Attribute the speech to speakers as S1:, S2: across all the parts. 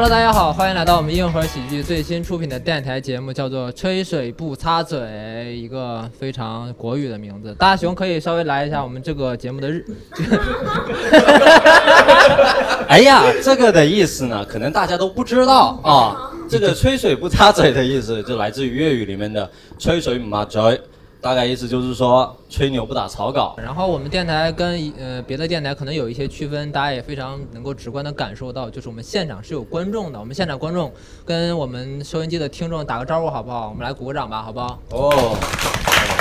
S1: Hello，大家好，欢迎来到我们硬核喜剧最新出品的电台节目，叫做《吹水不擦嘴》，一个非常国语的名字。大熊可以稍微来一下我们这个节目的日。
S2: 哎呀，这个的意思呢，可能大家都不知道啊。这个 “吹水不擦嘴”的意思，就来自于粤语里面的“吹水不擦嘴”。大概意思就是说，吹牛不打草稿。
S1: 然后我们电台跟呃别的电台可能有一些区分，大家也非常能够直观的感受到，就是我们现场是有观众的。我们现场观众跟我们收音机的听众打个招呼好不好？我们来鼓个掌吧，好不好？哦。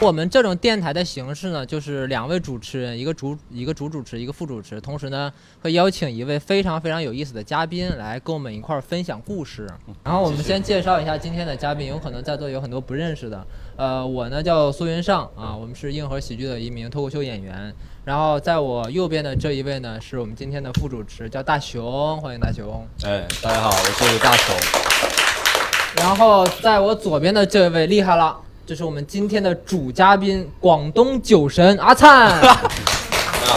S1: 我们这种电台的形式呢，就是两位主持人，一个主一个主主持，一个副主持，同时呢会邀请一位非常非常有意思的嘉宾来跟我们一块儿分享故事。然后我们先介绍一下今天的嘉宾，有可能在座有很多不认识的。呃，我呢叫苏云上啊，我们是硬核喜剧的一名脱口秀演员。然后在我右边的这一位呢，是我们今天的副主持，叫大熊，欢迎大熊。
S2: 哎，大家好，我是大熊。
S1: 然后在我左边的这位厉害了。这是我们今天的主嘉宾，广东酒神阿灿。啊，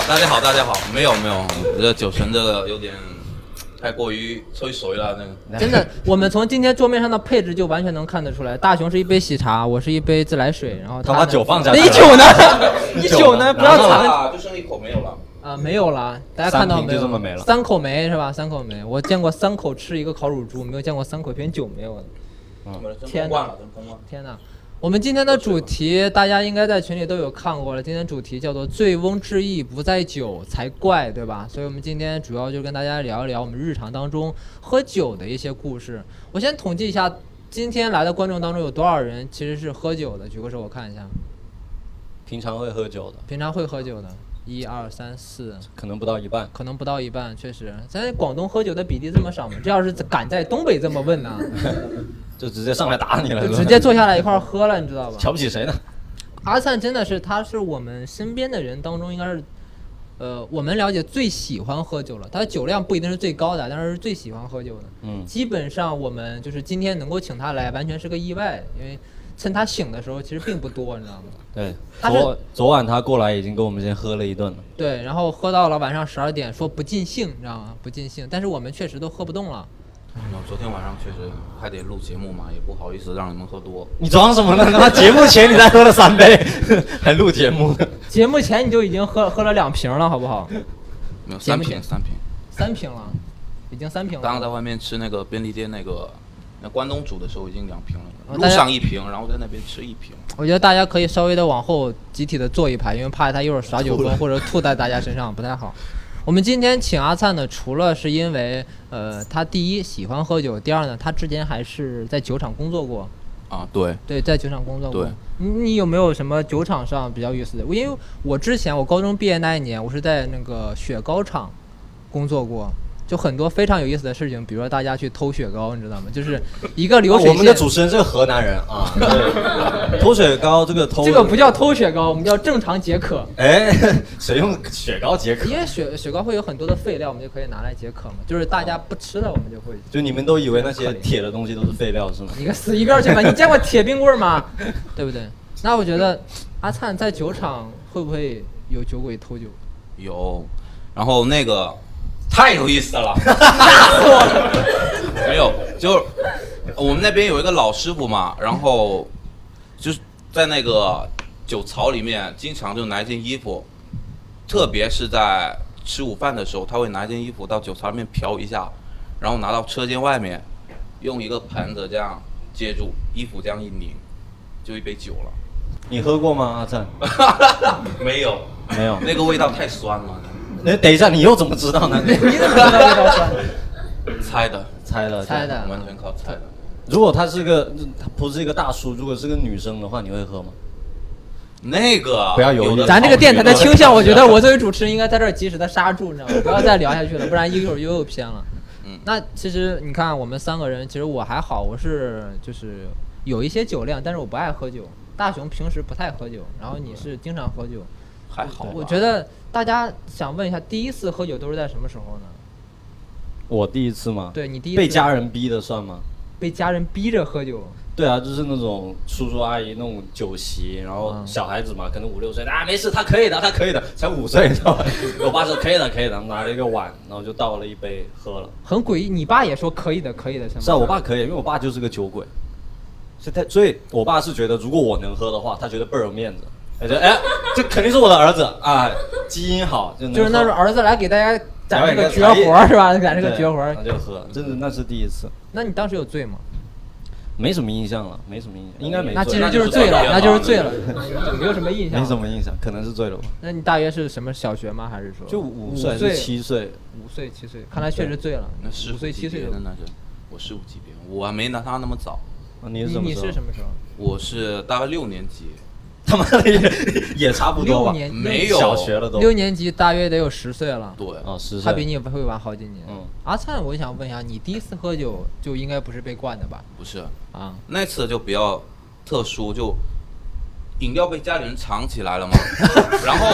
S3: 大家好，大家好，没有没有，这酒神这个有点太过于吹水了，那
S1: 个。真的，我们从今天桌面上的配置就完全能看得出来，大熊是一杯喜茶，我是一杯自来水，然后
S2: 他把酒放下。
S1: 你酒呢？你酒呢？不要
S3: 藏。就剩一口没有了。啊，
S1: 没有了，大家看到没有？
S2: 就这么没了。
S1: 三口没是吧？三口没，我见过三口吃一个烤乳猪，没有见过三口一瓶酒没有的。
S3: 嗯，天哪！
S1: 天哪！我们今天的主题，大家应该在群里都有看过了。今天主题叫做“醉翁之意不在酒才怪”，对吧？所以，我们今天主要就跟大家聊一聊我们日常当中喝酒的一些故事。我先统计一下，今天来的观众当中有多少人其实是喝酒的？举个手，我看一下。
S2: 平常会喝酒的。
S1: 平常会喝酒的，一二三四，
S2: 可能不到一半。
S1: 可能不到一半，确实，咱广东喝酒的比例这么少吗？这要是敢在东北这么问呢？
S2: 就直接上来打你了，就
S1: 直接坐下来一块喝了，你知道吧？
S2: 瞧不起谁呢？
S1: 阿灿真的是，他是我们身边的人当中，应该是，呃，我们了解最喜欢喝酒了。他的酒量不一定是最高的，但是是最喜欢喝酒的。嗯，基本上我们就是今天能够请他来，完全是个意外，因为趁他醒的时候其实并不多，你知道吗？
S2: 对，昨昨晚他过来已经跟我们先喝了一顿了。
S1: 对，然后喝到了晚上十二点，说不尽兴，你知道吗？不尽兴，但是我们确实都喝不动了。
S3: 昨天晚上确实还得录节目嘛，也不好意思让你们喝多。
S2: 你装什么呢？他妈节目前你才喝了三杯，还录节目？
S1: 节目前你就已经喝喝了两瓶了，好不好？
S3: 没有三瓶，三瓶，
S1: 三瓶了，已经三瓶了。
S3: 刚刚在外面吃那个便利店那个那关东煮的时候已经两瓶了，路上一瓶，然后在那边吃一瓶。
S1: 我觉得大家可以稍微的往后集体的坐一排，因为怕他一会儿耍酒疯或者吐在大家身上不太好。我们今天请阿灿呢，除了是因为，呃，他第一喜欢喝酒，第二呢，他之前还是在酒厂工作过。
S3: 啊，对。
S1: 对，在酒厂工作过。你你有没有什么酒厂上比较有意思的？因为我之前我高中毕业那一年，我是在那个雪糕厂工作过。就很多非常有意思的事情，比如说大家去偷雪糕，你知道吗？就是一个流水线。
S2: 我们的主持人是个河南人啊，偷雪糕这个偷。
S1: 这个不叫偷雪糕，我们叫正常解渴。
S2: 哎，谁用雪糕解渴？
S1: 因为雪雪糕会有很多的废料，我们就可以拿来解渴嘛。就是大家不吃的，我们就会。
S2: 就你们都以为那些铁的东西都是废料是吗？
S1: 你个死一边去吧！你见过铁冰棍吗？对不对？那我觉得阿灿在酒厂会不会有酒鬼偷酒？
S3: 有，然后那个。太有意思了，
S1: 吓死我了！
S3: 没有，就我们那边有一个老师傅嘛，然后就是在那个酒槽里面，经常就拿一件衣服，特别是在吃午饭的时候，他会拿一件衣服到酒槽里面漂一下，然后拿到车间外面，用一个盆子这样接住衣服，这样一拧，就一杯酒了。
S2: 你喝过吗，阿灿？
S3: 没有，
S2: 没有，
S3: 那个味道太酸了。
S2: 那等一下，你又怎么知道呢？
S1: 你怎么知道味道酸？
S3: 猜的，
S2: 猜的，
S1: 猜的，
S3: 完全靠猜的。
S2: 如果他是个，他不是一个大叔，如果是个女生的话，你会喝吗？
S3: 那个
S2: 不要犹豫。
S1: 咱这个电台的倾向，我觉得我作为主持人应该在这儿及时的刹住，你知道吗？不要再聊下去了，不然一会儿又又偏了。嗯，那其实你看，我们三个人，其实我还好，我是就是有一些酒量，但是我不爱喝酒。大雄平时不太喝酒，然后你是经常喝酒。
S3: 还好，
S1: 我觉得大家想问一下，第一次喝酒都是在什么时候呢？
S2: 我第一次吗？
S1: 对你第一次
S2: 被家人逼的算吗？
S1: 被家人逼着喝酒，
S2: 对啊，就是那种叔叔阿姨那种酒席，然后
S1: 嗯
S2: 小孩子嘛，可能五六岁，啊，没事，他可以的，他可以的，才五岁，你知道吧？我爸说可以的，可以的，拿了一个碗，然后就倒了一杯喝了。
S1: 很诡异。你爸也说可以的，可以的，是吗？
S2: 是啊，我爸可以，因为我爸就是个酒鬼，所以他，所以我爸是觉得如果我能喝的话，他觉得倍儿有面子，他觉得哎，这肯定是我的儿子啊，基因好，就能
S1: 就是那
S2: 喝
S1: 种儿子来给大家展示个绝活儿是吧？展示个绝活儿
S2: 他。就喝，真的那是第一次，
S1: 那你当时有醉吗？
S2: 没什么印象了，没什么印象，应该没
S1: 那其实就是醉了，那
S3: 那就是
S1: 醉了，没有什么印象。
S2: 没什么印象，可能是醉了吧。
S1: 那你大约是什么小学吗？还是说
S2: 就五
S1: 五
S2: 岁还是七岁？
S1: 五岁七岁？看来确实醉了。
S3: 那十
S1: 五岁七岁
S3: 的那是，我十五级别，我还没拿他那么早，
S2: 啊你？是什么时候？
S3: 我是大概六年级，
S2: 他妈的也也差不多吧？
S1: 六年
S3: 没有
S2: 小学了都。
S1: 六年级大约得有十岁了。
S3: 对，
S2: 哦，十岁。
S1: 他比你会晚好几年。
S2: 嗯
S1: 阿灿，我想问一下，你第一次喝酒就应该不是被灌的吧？
S3: 不是
S1: 啊，
S3: 那次就比较特殊，就饮料被家里人藏起来了嘛，然后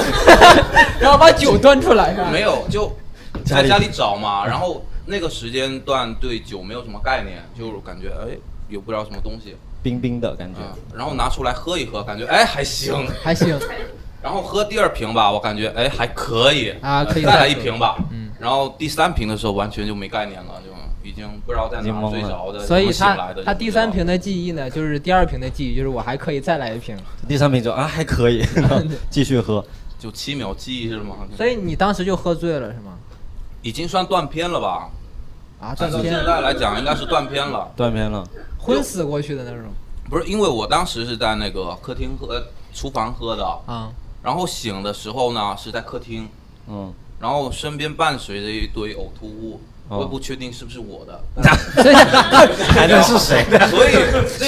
S1: 然后把酒端出来是吧？
S3: 没有就在家里找嘛，然后那个时间段对酒没有什么概念，就感觉哎有不知道什么东西
S2: 冰冰的感觉。
S3: 啊，然后拿出来喝一喝，感觉哎还行，
S1: 还行
S3: 然后喝第二瓶吧，我感觉哎还可以
S1: 啊，可以
S3: 再来一瓶吧，
S1: 嗯，
S3: 然后第三瓶的时候完全就没概念了，就已经不知道在哪睡着的，
S1: 所以他他第三瓶
S3: 的
S1: 的记忆呢，就是第二瓶的记忆，就是我还可以再来一瓶。
S2: 第三瓶就啊还可以，继续喝。
S3: 就七秒记忆是吗？
S1: 所以你当时就喝醉了是吗？
S3: 已经算断片了吧？
S1: 啊，断片
S3: 但是现，在来讲应该是断片了，
S2: 断片了。
S1: 昏死过去的那种
S3: 不是因为我当时是在那个客厅喝、呃厨房喝的，
S1: 啊。
S3: 然后醒的时候呢是在客厅，
S2: 嗯，
S3: 然后身边伴随着一堆呕吐物，
S2: 哦
S3: 我也不确定是不是我的，
S1: 所以
S2: 还能是谁的？
S3: 所以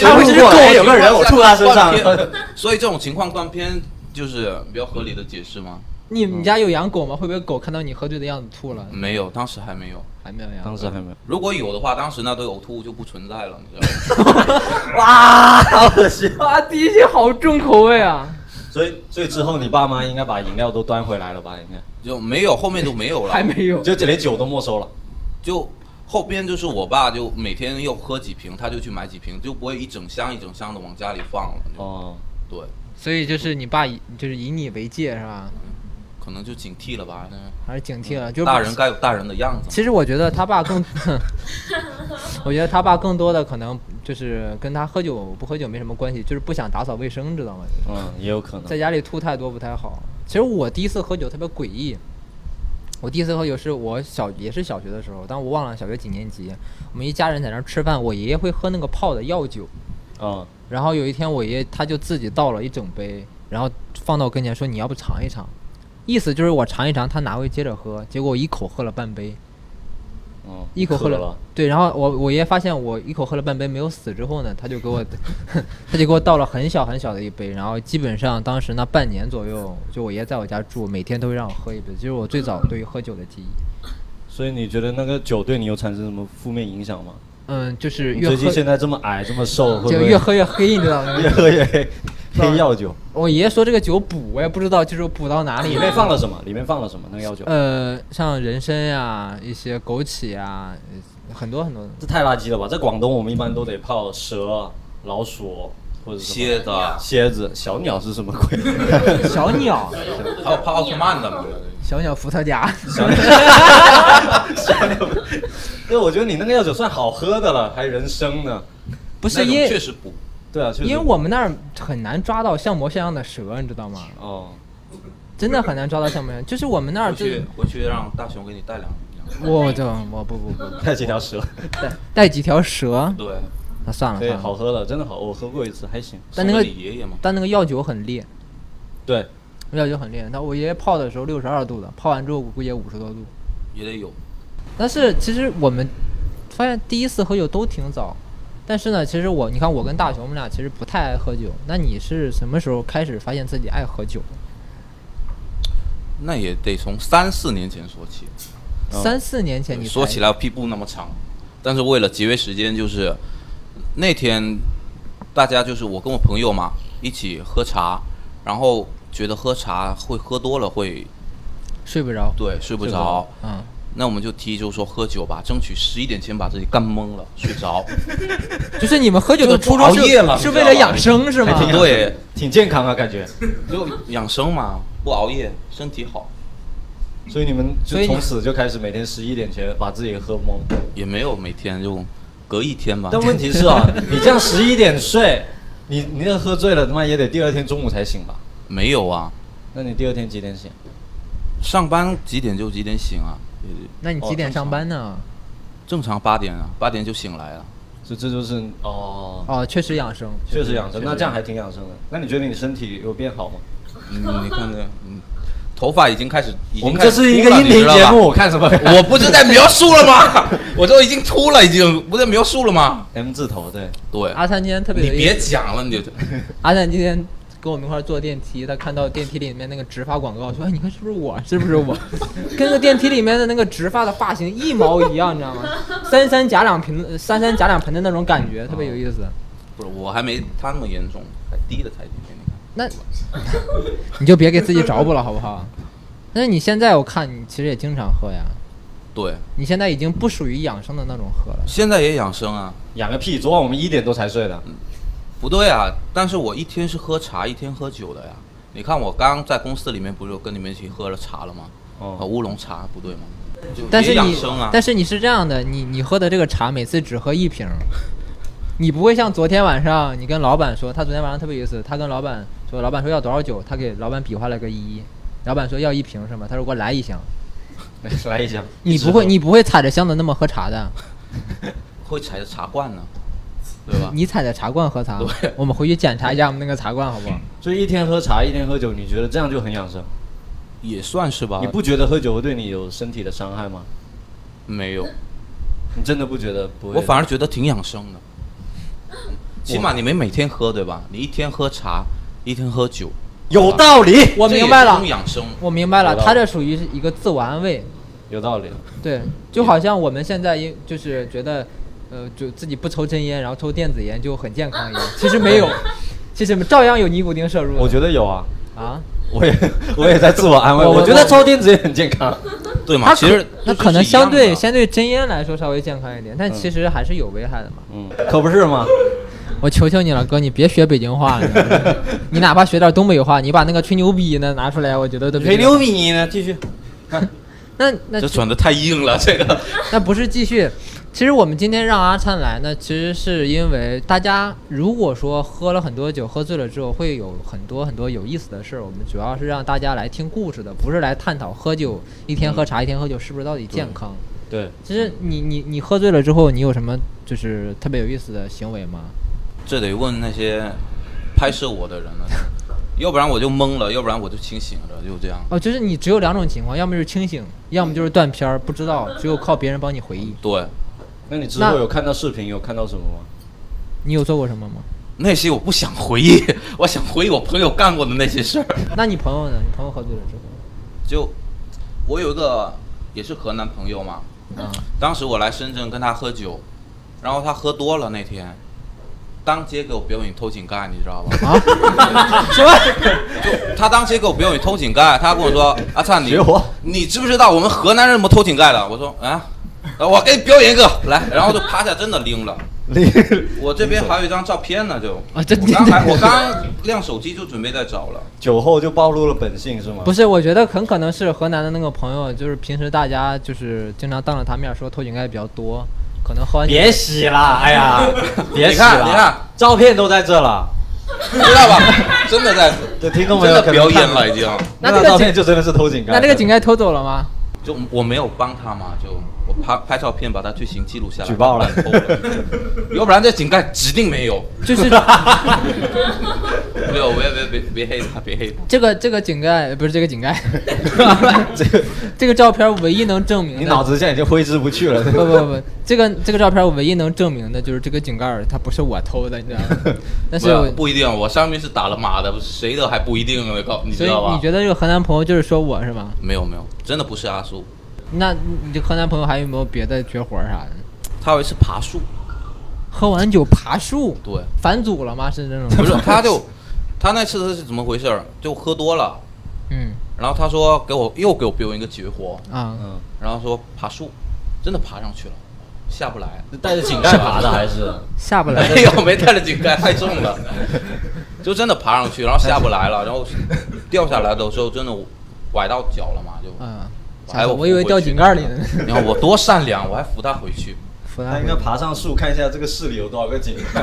S2: 他会是狗有个人我吐他身上
S3: 所以这种情况断片就是比较合理的解释吗？
S1: 你们家有养狗吗？会不会狗看到你喝醉的样子吐了？
S3: 没有，当时还没有。
S1: 还没有养。
S2: 当时还没有。
S3: 如果有的话，当时那堆呕吐物就不存在了，你知道吗？
S2: 哇，好恶心。
S1: 哇，第一句好重口味啊！
S2: 所以，所以之后你爸妈应该把饮料都端回来了吧？应该
S3: 就没有，后面就没有了。
S1: 还没有。
S2: 就连酒都没收了。
S3: 就后边就是我爸就每天又喝几瓶，他就去买几瓶，就不会一整箱一整箱的往家里放了。
S2: 哦，
S3: 对，
S1: 所以就是你爸以就是以你为戒是吧？
S3: 可能就警惕了吧。那
S1: 还是警惕了？就
S3: 大人该有大人的样子。
S1: 其实我觉得他爸更，我觉得他爸更多的可能就是跟他喝酒不喝酒没什么关系，就是不想打扫卫生，知道吗？
S2: 嗯，也有可能。
S1: 在家里吐太多不太好。其实我第一次喝酒特别诡异，我第一次喝酒是我小也是小学的时候，但我忘了小学几年级。我们一家人在那儿吃饭，我爷爷会喝那个泡的药酒，
S2: 嗯，
S1: 然后有一天我爷爷他就自己倒了一整杯，然后放到我跟前说你要不尝一尝，意思就是我尝一尝，他哪会接着喝？结果我一口喝了半杯。
S2: 嗯，
S1: 一口喝了，
S2: 了。
S1: 对，然后我我爷爷发现我一口喝了半杯没有死之后呢，他就给我，他就给我倒了很小很小的一杯，然后基本上当时那半年左右，就我爷在我家住，每天都会让我喝一杯，就是我最早对于喝酒的记忆。
S2: 所以你觉得那个酒对你有产生什么负面影响吗？
S1: 嗯，就是
S2: 你
S1: 越喝
S2: 最近现在这么矮，这么瘦，会不会
S1: 就越喝越黑，你知道吗？
S2: 越喝越黑？黑药酒
S1: 我爷爷说这个酒补，我也不知道就是补到哪里
S2: 里面放了什么？里面放了什么？那个药酒？
S1: 呃，像人参呀、一些枸杞呀，呃很多很多。
S2: 这太垃圾了吧！在广东，我们一般都得泡蛇、老鼠或者
S3: 蝎子，
S2: 蝎子、小鸟是什么鬼？
S1: 小鸟，
S3: 还有泡奥特曼的嘛？
S1: 小鸟伏特加，
S2: 小鸟，小鸟。对，我觉得你那个药酒算好喝的了，还人参呢。
S1: 不是因为
S3: 确实补。
S2: 对啊，确实。
S1: 因为我们那儿很难抓到像模像样的蛇，你知道吗？
S2: 哦，
S1: 真的很难抓到像模像，就是我们那儿
S3: 回去
S1: 就，
S3: 回去让大雄给你带两两。
S1: 我这我不不不
S2: 带几条蛇，
S1: 带带几条蛇，
S3: 对，
S1: 那算了
S2: 对，好喝了，真的好，我喝过一次，还行。
S1: 但那个但那个药酒很烈，
S2: 对，
S1: 药酒很烈。那我爷爷泡的时候六十二度的，泡完之后我估计也五十多度。
S3: 也得有。
S1: 但是其实我们发现第一次喝酒都挺早，但是呢，其实我你看我跟大雄我们俩其实不太爱喝酒。那你是什么时候开始发现自己爱喝酒的？
S3: 那也得从三四年前说起。
S2: 哦
S1: 三四年前你
S3: 说起来屁股那么长，但是为了节约时间，就是那天大家就是我跟我朋友嘛一起喝茶，然后觉得喝茶会喝多了会
S1: 睡不着，
S3: 对睡不着
S2: 着，
S1: 嗯，
S3: 那我们就提议就是说喝酒吧，争取十一点前把自己干懵了，睡着。
S1: 就是你们喝酒的初衷是
S3: 就不熬夜了
S1: 是为了养生是吗
S3: 对，
S2: 挺健康啊，感觉。
S3: 就养生嘛，不熬夜，身体好。
S2: 所以你们就从此就开始每天十一点前把自己喝懵。
S3: 也没有每天就隔一天吧。
S2: 但问 题是啊，你这样十一点睡，你你那喝醉了，他妈也得第二天中午才醒吧？
S3: 没有啊，
S2: 那你第二天几点醒？
S3: 上班几点就几点醒啊？
S1: 那你几点上班呢？
S3: 正常八点啊，八点就醒来了。
S2: 这这就是哦，
S1: 哦，确实养生，
S2: 确实养生。那这样还挺养生的。那你觉得你身体有变好吗？
S3: 嗯，你看这，嗯，头发已经开始，已
S2: 我们
S3: 经开始
S2: 这是一个
S3: 秃了
S2: 音频节，目，我看什么？
S3: 我不是在描述了吗？我都已经秃了，已经不在描述了吗
S2: ？M 字头，对，
S3: 对，
S1: 阿三今天特别
S3: 你别
S1: 有意思，
S3: 讲了，你就
S1: 阿三今天跟我们一块儿坐电梯，他看到电梯里面那个植发广告，说：“哎，你看是不是我？是不是我？跟那个电梯里面的那个植发的发型一毛一样，你知道吗？三三夹两盆，三三夹两盆的那种感觉，特别有意思。
S3: 不是我还没他那么严重，还低的才低。
S1: 那 你就别给自己找补了，好不好？那你现在我看你其实也经常喝呀，
S3: 对，
S1: 你现在已经不属于养生的那种喝了。
S3: 现在也养生啊。
S2: 养个屁！昨晚我们一点多才睡的。
S3: 不对啊，但是我一天是喝茶，一天喝酒的呀。你看我刚在公司里面不是跟你们一起喝了茶了吗？
S2: 哦
S3: 呃，乌龙茶不对吗？
S1: 但是你
S3: 啊，
S1: 但是你是这样的，你你喝的这个茶每次只喝一瓶，你不会像昨天晚上你跟老板说，他昨天晚上特别有意思，他跟老板说，老板说要多少酒，他给老板比划了个一，老板说要一瓶是吗？他说给我来一箱，
S2: 来一箱，
S1: 你不会 你不会踩着箱子那么喝茶的，
S3: 会踩着茶罐呢，对吧？
S1: 你踩着茶罐喝茶，我们回去检查一下我们那个茶罐好不好？
S2: 所以一天喝茶，一天喝酒，你觉得这样就很养生？
S3: 也算是吧。
S2: 你不觉得喝酒会对你有身体的伤害吗？
S3: 没有，
S2: 你真的不觉得不会？
S3: 我反而觉得挺养生的。起码你没每天喝对吧？你一天喝茶，一天喝酒，
S2: 有道理，
S1: 我明白了
S3: 是一种，养生。
S1: 我明白了，他这属于是一个自我安慰，
S2: 有道理。
S1: 对，就好像我们现在因就是觉得，呃，就自己不抽真烟，然后抽电子烟就很健康一样，其实没有，其实照样有尼古丁摄入。
S2: 我觉得有啊，
S1: 啊，
S2: 我也我也在自 我安慰。
S1: 我
S2: 我觉得抽电子烟很健康。
S3: 对嘛？
S1: 它
S3: 其实
S1: 那可能相对相对真烟来说稍微健康一点，但其实还是有危害的嘛。
S2: 嗯，可不是吗？
S1: 我求求你了，哥，你别学北京话了，你哪怕学点东北话，你把那个吹牛逼呢拿出来，我觉得都
S2: 吹牛。逼呢？继续。
S1: 那那
S3: 这转的太硬了，这个。
S1: 那不是继续。其实我们今天让阿灿来呢，其实是因为大家如果说喝了很多酒，喝醉了之后会有很多很多有意思的事儿。我们主要是让大家来听故事的，不是来探讨喝酒一天喝茶一天喝酒是不是到底健康。
S2: 对，
S1: 其实你你你喝醉了之后，你有什么就是特别有意思的行为吗？
S3: 这得问那些拍摄我的人了，要不然我就懵了，要不然我就清醒了，就这样。
S1: 哦，就是你只有两种情况，要么就是清醒，要么就是断片儿，不知道，只有靠别人帮你回忆。
S3: 对，
S2: 那你之
S1: 那
S2: 后有看到视频，有看到什么吗？
S1: 你有做过什么吗？
S3: 那些我不想回忆，我想回忆我朋友干过的那些事儿。
S1: 那你朋友呢？你朋友喝醉了之后，
S3: 就我有一个也是河南朋友嘛，
S1: 嗯，
S3: 当时我来深圳跟他喝酒，然后他喝多了那天，当街给我表演偷井盖，你知道吧？
S1: 啊？什么？
S3: 就他当街给我表演偷井盖，他跟我说：“阿灿，你你知不知道我们河南人怎么偷井盖的？”我说：“啊，呃我给你表演一个来。”然后就趴下，真的拎了。我这边还有一张照片呢，就
S1: 啊这
S3: 我刚还我刚亮手机就准备在找了。
S2: 酒后就暴露了本性是吗？
S1: 不是，我觉得很可能是河南的那个朋友，就是平时大家就是经常当着他面说偷井盖比较多，可能喝完酒
S2: 别洗了，哎呀，别
S3: 你
S2: 洗了，
S3: 看你看，
S2: 照片都在这了，
S3: 知道吧？真的在，
S2: 这听众朋
S3: 真的
S2: 友可能
S3: 表演了已经。
S1: 那这个
S2: 照片就真的是偷井盖。
S1: 那这个井盖偷走了吗？
S3: 就我没有帮他嘛，就我拍拍照片把他罪行记录下来，
S2: 举报了
S3: 偷了，要不然这井盖指定没有。
S1: 就是
S3: 没有，别别别别黑他，别黑他。
S1: 这个这个井盖不是这个井盖，
S2: 这个
S1: 这个照片唯一能证明的
S2: 你脑子现在已经挥之不去了。
S1: 不不不，这个这个照片唯一能证明的就是这个井盖它不是我偷的，你知道吗？但是
S3: 不不一定，我上面是打了码的，谁的还不一定呢，告你
S1: 所以
S3: 知道吧？
S1: 你觉得这个河南朋友就是说我是吗？
S3: 没有没有，真的不是阿苏，
S1: 那你这河南朋友还有没有别的绝活儿啥的？
S3: 他有一次爬树，
S1: 喝完酒爬树，
S3: 对，
S1: 反祖了吗？是这种？
S3: 不是，他就他那次是怎么回事儿？就喝多了，
S1: 嗯，
S3: 然后他说给我又给我表演一个绝活，
S1: 啊，
S2: 嗯，
S3: 然后说爬树，真的爬上去了，下不来。
S2: 是带着井盖爬的还是？
S1: 下不来。
S3: 没有，没带着井盖，太重了，就真的爬上去，然后下不来了，然后掉下来的时候真的崴到脚了嘛，就，
S1: 嗯，
S3: 还有
S1: 我以为掉井盖里 呢。
S3: 你看我多善良，我还扶他回去。
S1: 扶
S2: 他应该爬上树看一下这个市里有多少个井盖，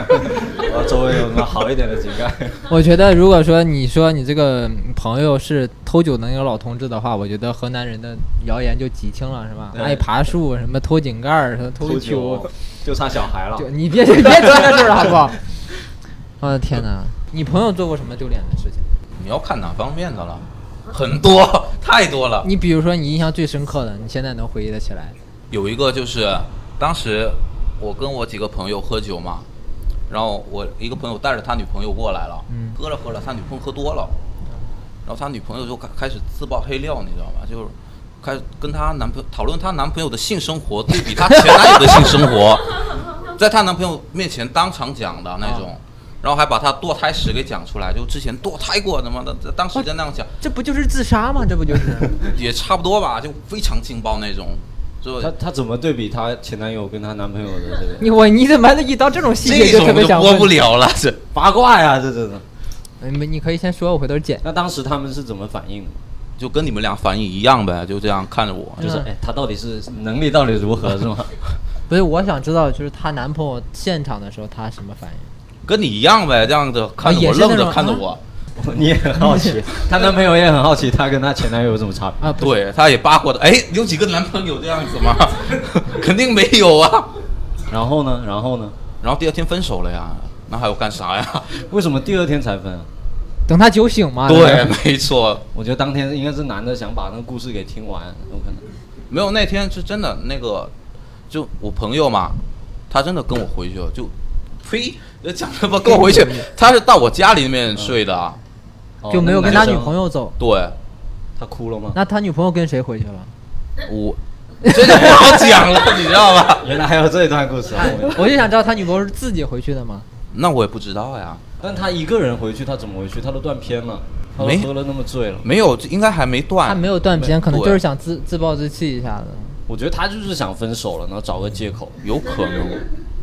S2: 然后周围有什么好一点的井盖。
S1: 我觉得，如果说你说你这个朋友是偷酒的那个老同志的话，我觉得河南人的谣言就极轻了，是吧？爱爬树，什么偷井盖儿，什么偷酒
S2: 酒，就差小孩了
S1: 就。你别别提这事儿了，好不好？我的天哪！你朋友做过什么丢脸的事情？
S3: 你要看哪方面的了，很多，太多了。
S1: 你比如说你印象最深刻的，你现在能回忆得起来？
S3: 有一个就是当时我跟我几个朋友喝酒嘛，然后我一个朋友带着他女朋友过来了，
S1: 嗯
S3: 喝着喝着他女朋友喝多了，然后他女朋友就开开始自爆黑料，你知道吧？就是开始跟她男朋友讨论她男朋友的性生活，对比她前男友的性生活，在她男朋友面前当场讲的那种。然后还把她堕胎史给讲出来，就之前堕胎过他妈的，当时就那样讲，
S1: 这不就是自杀吗？这不就是？
S3: 也差不多吧，就非常劲爆那种，就
S2: 她她怎么对比她前男友跟她男朋友的这个
S1: 你我你怎么一到这种细节就特别想播
S3: 不了了，这。
S2: 八卦呀？这这这。
S1: 你们你可以先说，我回头剪。
S2: 那当时他们是怎么反应的？
S3: 就跟你们俩反应一样呗，就这样看着我，
S1: 嗯
S2: 就是哎，他到底是能力到底如何是吗？
S1: 不是，我想知道，就是她男朋友现场的时候，她什么反应？
S3: 跟你一样呗，这样子看着我，愣着看着我，
S2: 你也很好奇，她男朋友也很好奇，她跟她前男友有什么差别？
S1: 啊，
S3: 对，她也八卦的，哎，有几个男朋友这样子吗？肯定没有啊。
S2: 然后呢？然后呢？
S3: 然后第二天分手了呀，那还要干啥呀？
S2: 为什么第二天才分啊？
S1: 等她酒醒嘛。
S3: 对，没错，
S2: 我觉得当天应该是男的想把那个故事给听完，有可能。
S3: 没有那天是真的那个，就我朋友嘛，他真的跟我回去了，就，呸，就讲什么跟我回去，他是到我家里面睡的啊，
S2: 哦
S1: 就没有跟他女朋
S2: 友，
S1: 走。
S3: 对，
S2: 他哭了吗？
S1: 那他女朋友跟谁回去了？
S3: 我这就不好讲了，你知道吧？
S2: 原来还有这一段故事啊！我
S1: 我就想知道他女朋友是自己回去的吗？
S3: 那我也不知道呀。
S2: 但他一个人回去，他怎么回去？他都断片了，他都
S3: 没
S2: 喝了那么醉了。
S3: 没有，应该还没断他。
S1: 没有断片，可能就是想自自暴自弃一下子。
S2: 我觉得他就是想分手了，然后找个借口。
S3: 有可能。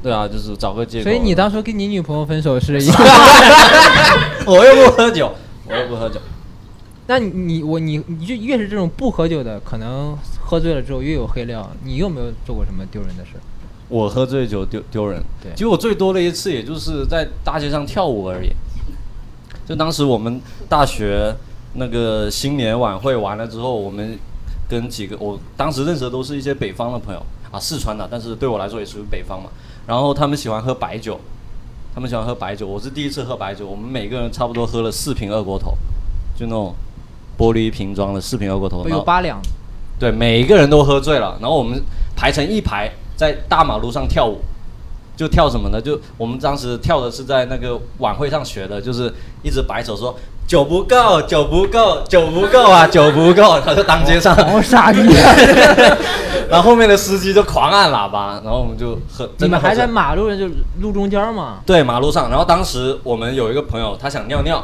S2: 对啊，就是找个借口。
S1: 所以你当初跟你女朋友分手是一，
S2: 我又不喝酒，我又不喝酒。
S1: 那你你我你你就越是这种不喝酒的，可能喝醉了之后越有黑料。你有没有做过什么丢人的事？
S2: 我喝醉酒丢丢人，
S1: 对
S2: 其实我最多的一次也就是在大街上跳舞而已。就当时我们大学那个新年晚会完了之后，我们跟几个我当时认识的都是一些北方的朋友啊，四川的，但是对我来说也属于北方嘛。然后他们喜欢喝白酒，他们喜欢喝白酒，我是第一次喝白酒，我们每个人差不多喝了四瓶二锅头，就那种玻璃瓶装的四瓶二锅头，
S1: 有八两，
S2: 对，每一个人都喝醉了，然后我们排成一排在大马路上跳舞，就跳什么呢？就我们当时跳的是在那个晚会上学的，就是一直摆手说酒不够，酒不够，酒不够啊，酒不够，他就当街上，
S1: 好傻逼！
S2: 然后后面的司机就狂按喇叭，然后我们就很。
S1: 你们还在马路上就路中间吗？
S2: 对马路上，然后当时我们有一个朋友，他想尿尿，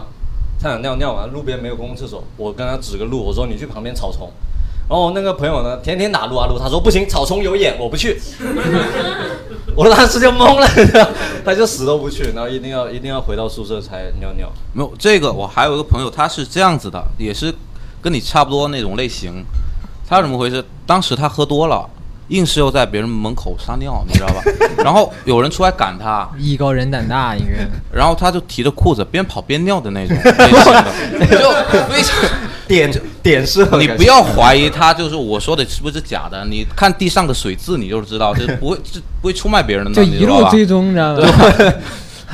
S2: 他想尿尿完，路边没有公共厕所，我跟他指个路，我说你去旁边草丛，然后那个朋友呢，天天打撸啊撸，他说不行，草丛有眼，我不去，我当时就懵了，他就死都不去，然后一定要一定要回到宿舍才尿尿。
S3: 没有这个，我还有一个朋友，他是这样子的，也是跟你差不多那种类型。他怎么回事？当时他喝多了，硬是要在别人门口撒尿，你知道吧？然后有人出来赶他，
S1: 艺高人胆大，应该。
S3: 然后他就提着裤子边跑边尿的那种类型的，就非常。
S2: 点点是
S3: 你不要怀疑他，就是我说的是不是假的？你看地上的水渍，你就知道，这不会这不会出卖别人的，
S1: 就一路
S3: 你知道吧？
S1: 追踪，你知道吗？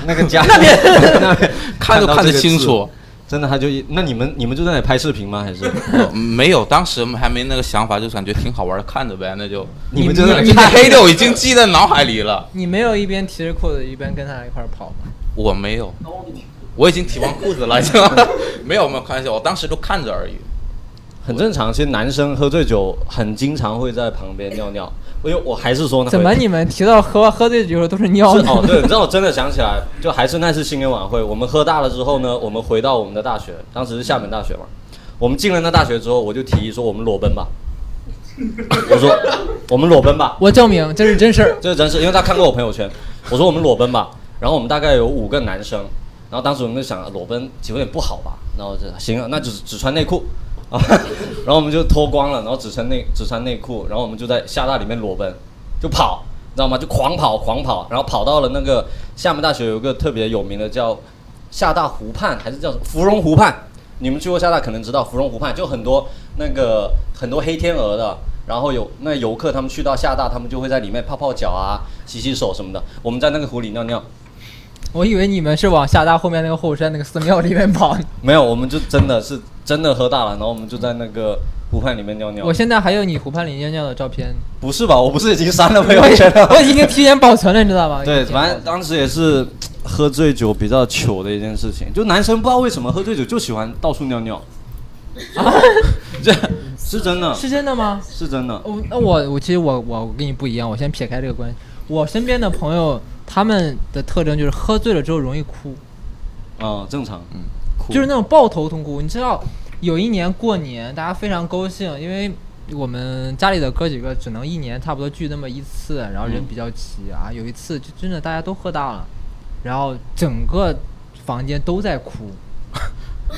S2: 那个家 那边那 边
S3: 看都看得清楚。
S2: 真的，他就一那你们你们就在那里拍视频吗？还是
S3: 呃没有，当时还没那个想法，就感觉挺好玩的，看着呗，那就
S2: 你们就在那里
S3: 你太黑料已经记在脑海里了。
S1: 你没有一边提着裤子一边跟他一块跑吗？
S3: 我没有，我已经提完裤子了，已经 没有没有开玩笑，我当时就看着而已。
S2: 很正常？其实男生喝醉酒很经常会在旁边尿尿，因为我还是说呢，
S1: 怎么你们提到喝喝醉酒都是尿呢？
S2: 是哦，对，你知道我真的想起来，就还是那次新年晚会，我们喝大了之后呢，我们回到我们的大学，当时是厦门大学嘛。我们进了那大学之后，我就提议说我们裸奔吧。我说我们裸奔吧，
S1: 我证明这是真事儿。
S2: 这是真事，因为他看过我朋友圈。我说我们裸奔吧，然后我们大概有五个男生，然后当时我们就想裸奔有点不好吧，然后就行啊，那就只穿内裤啊，然后我们就脱光了，然后只穿内只穿内裤，然后我们就在厦大里面裸奔，就跑，你知道吗？就狂跑狂跑，然后跑到了那个厦门大学有一个特别有名的叫厦大湖畔，还是叫芙蓉湖畔？你们去过厦大可能知道芙蓉湖畔，就很多那个很多黑天鹅的。然后有那游客，他们去到厦大，他们就会在里面泡泡脚啊、洗洗手什么的。我们在那个湖里尿尿，
S1: 我以为你们是往厦大后面那个后山那个寺庙里面跑。
S2: 没有，我们就真的是真的喝大了，然后我们就在那个湖畔里面尿尿。
S1: 我现在还有你湖畔里尿尿的照片。
S2: 不是吧？我不是已经删了朋友圈了？
S1: 我已经提前保存了，你知道吗？
S2: 对，反正当时也是喝醉酒比较糗的一件事情。就男生不知道为什么喝醉酒就喜欢到处尿尿。啊，这是真的？
S1: 是真的吗？
S2: 是真的。
S1: 我那我我其实我我跟你不一样，我先撇开这个关系。我身边的朋友他们的特征就是喝醉了之后容易哭。
S2: 啊，正常。嗯，哭
S1: 就是那种抱头痛哭。你知道，有一年过年，大家非常高兴，因为我们家里的哥几个只能一年差不多聚那么一次，然后人比较齐啊。有一次就真的大家都喝大了，然后整个房间都在哭。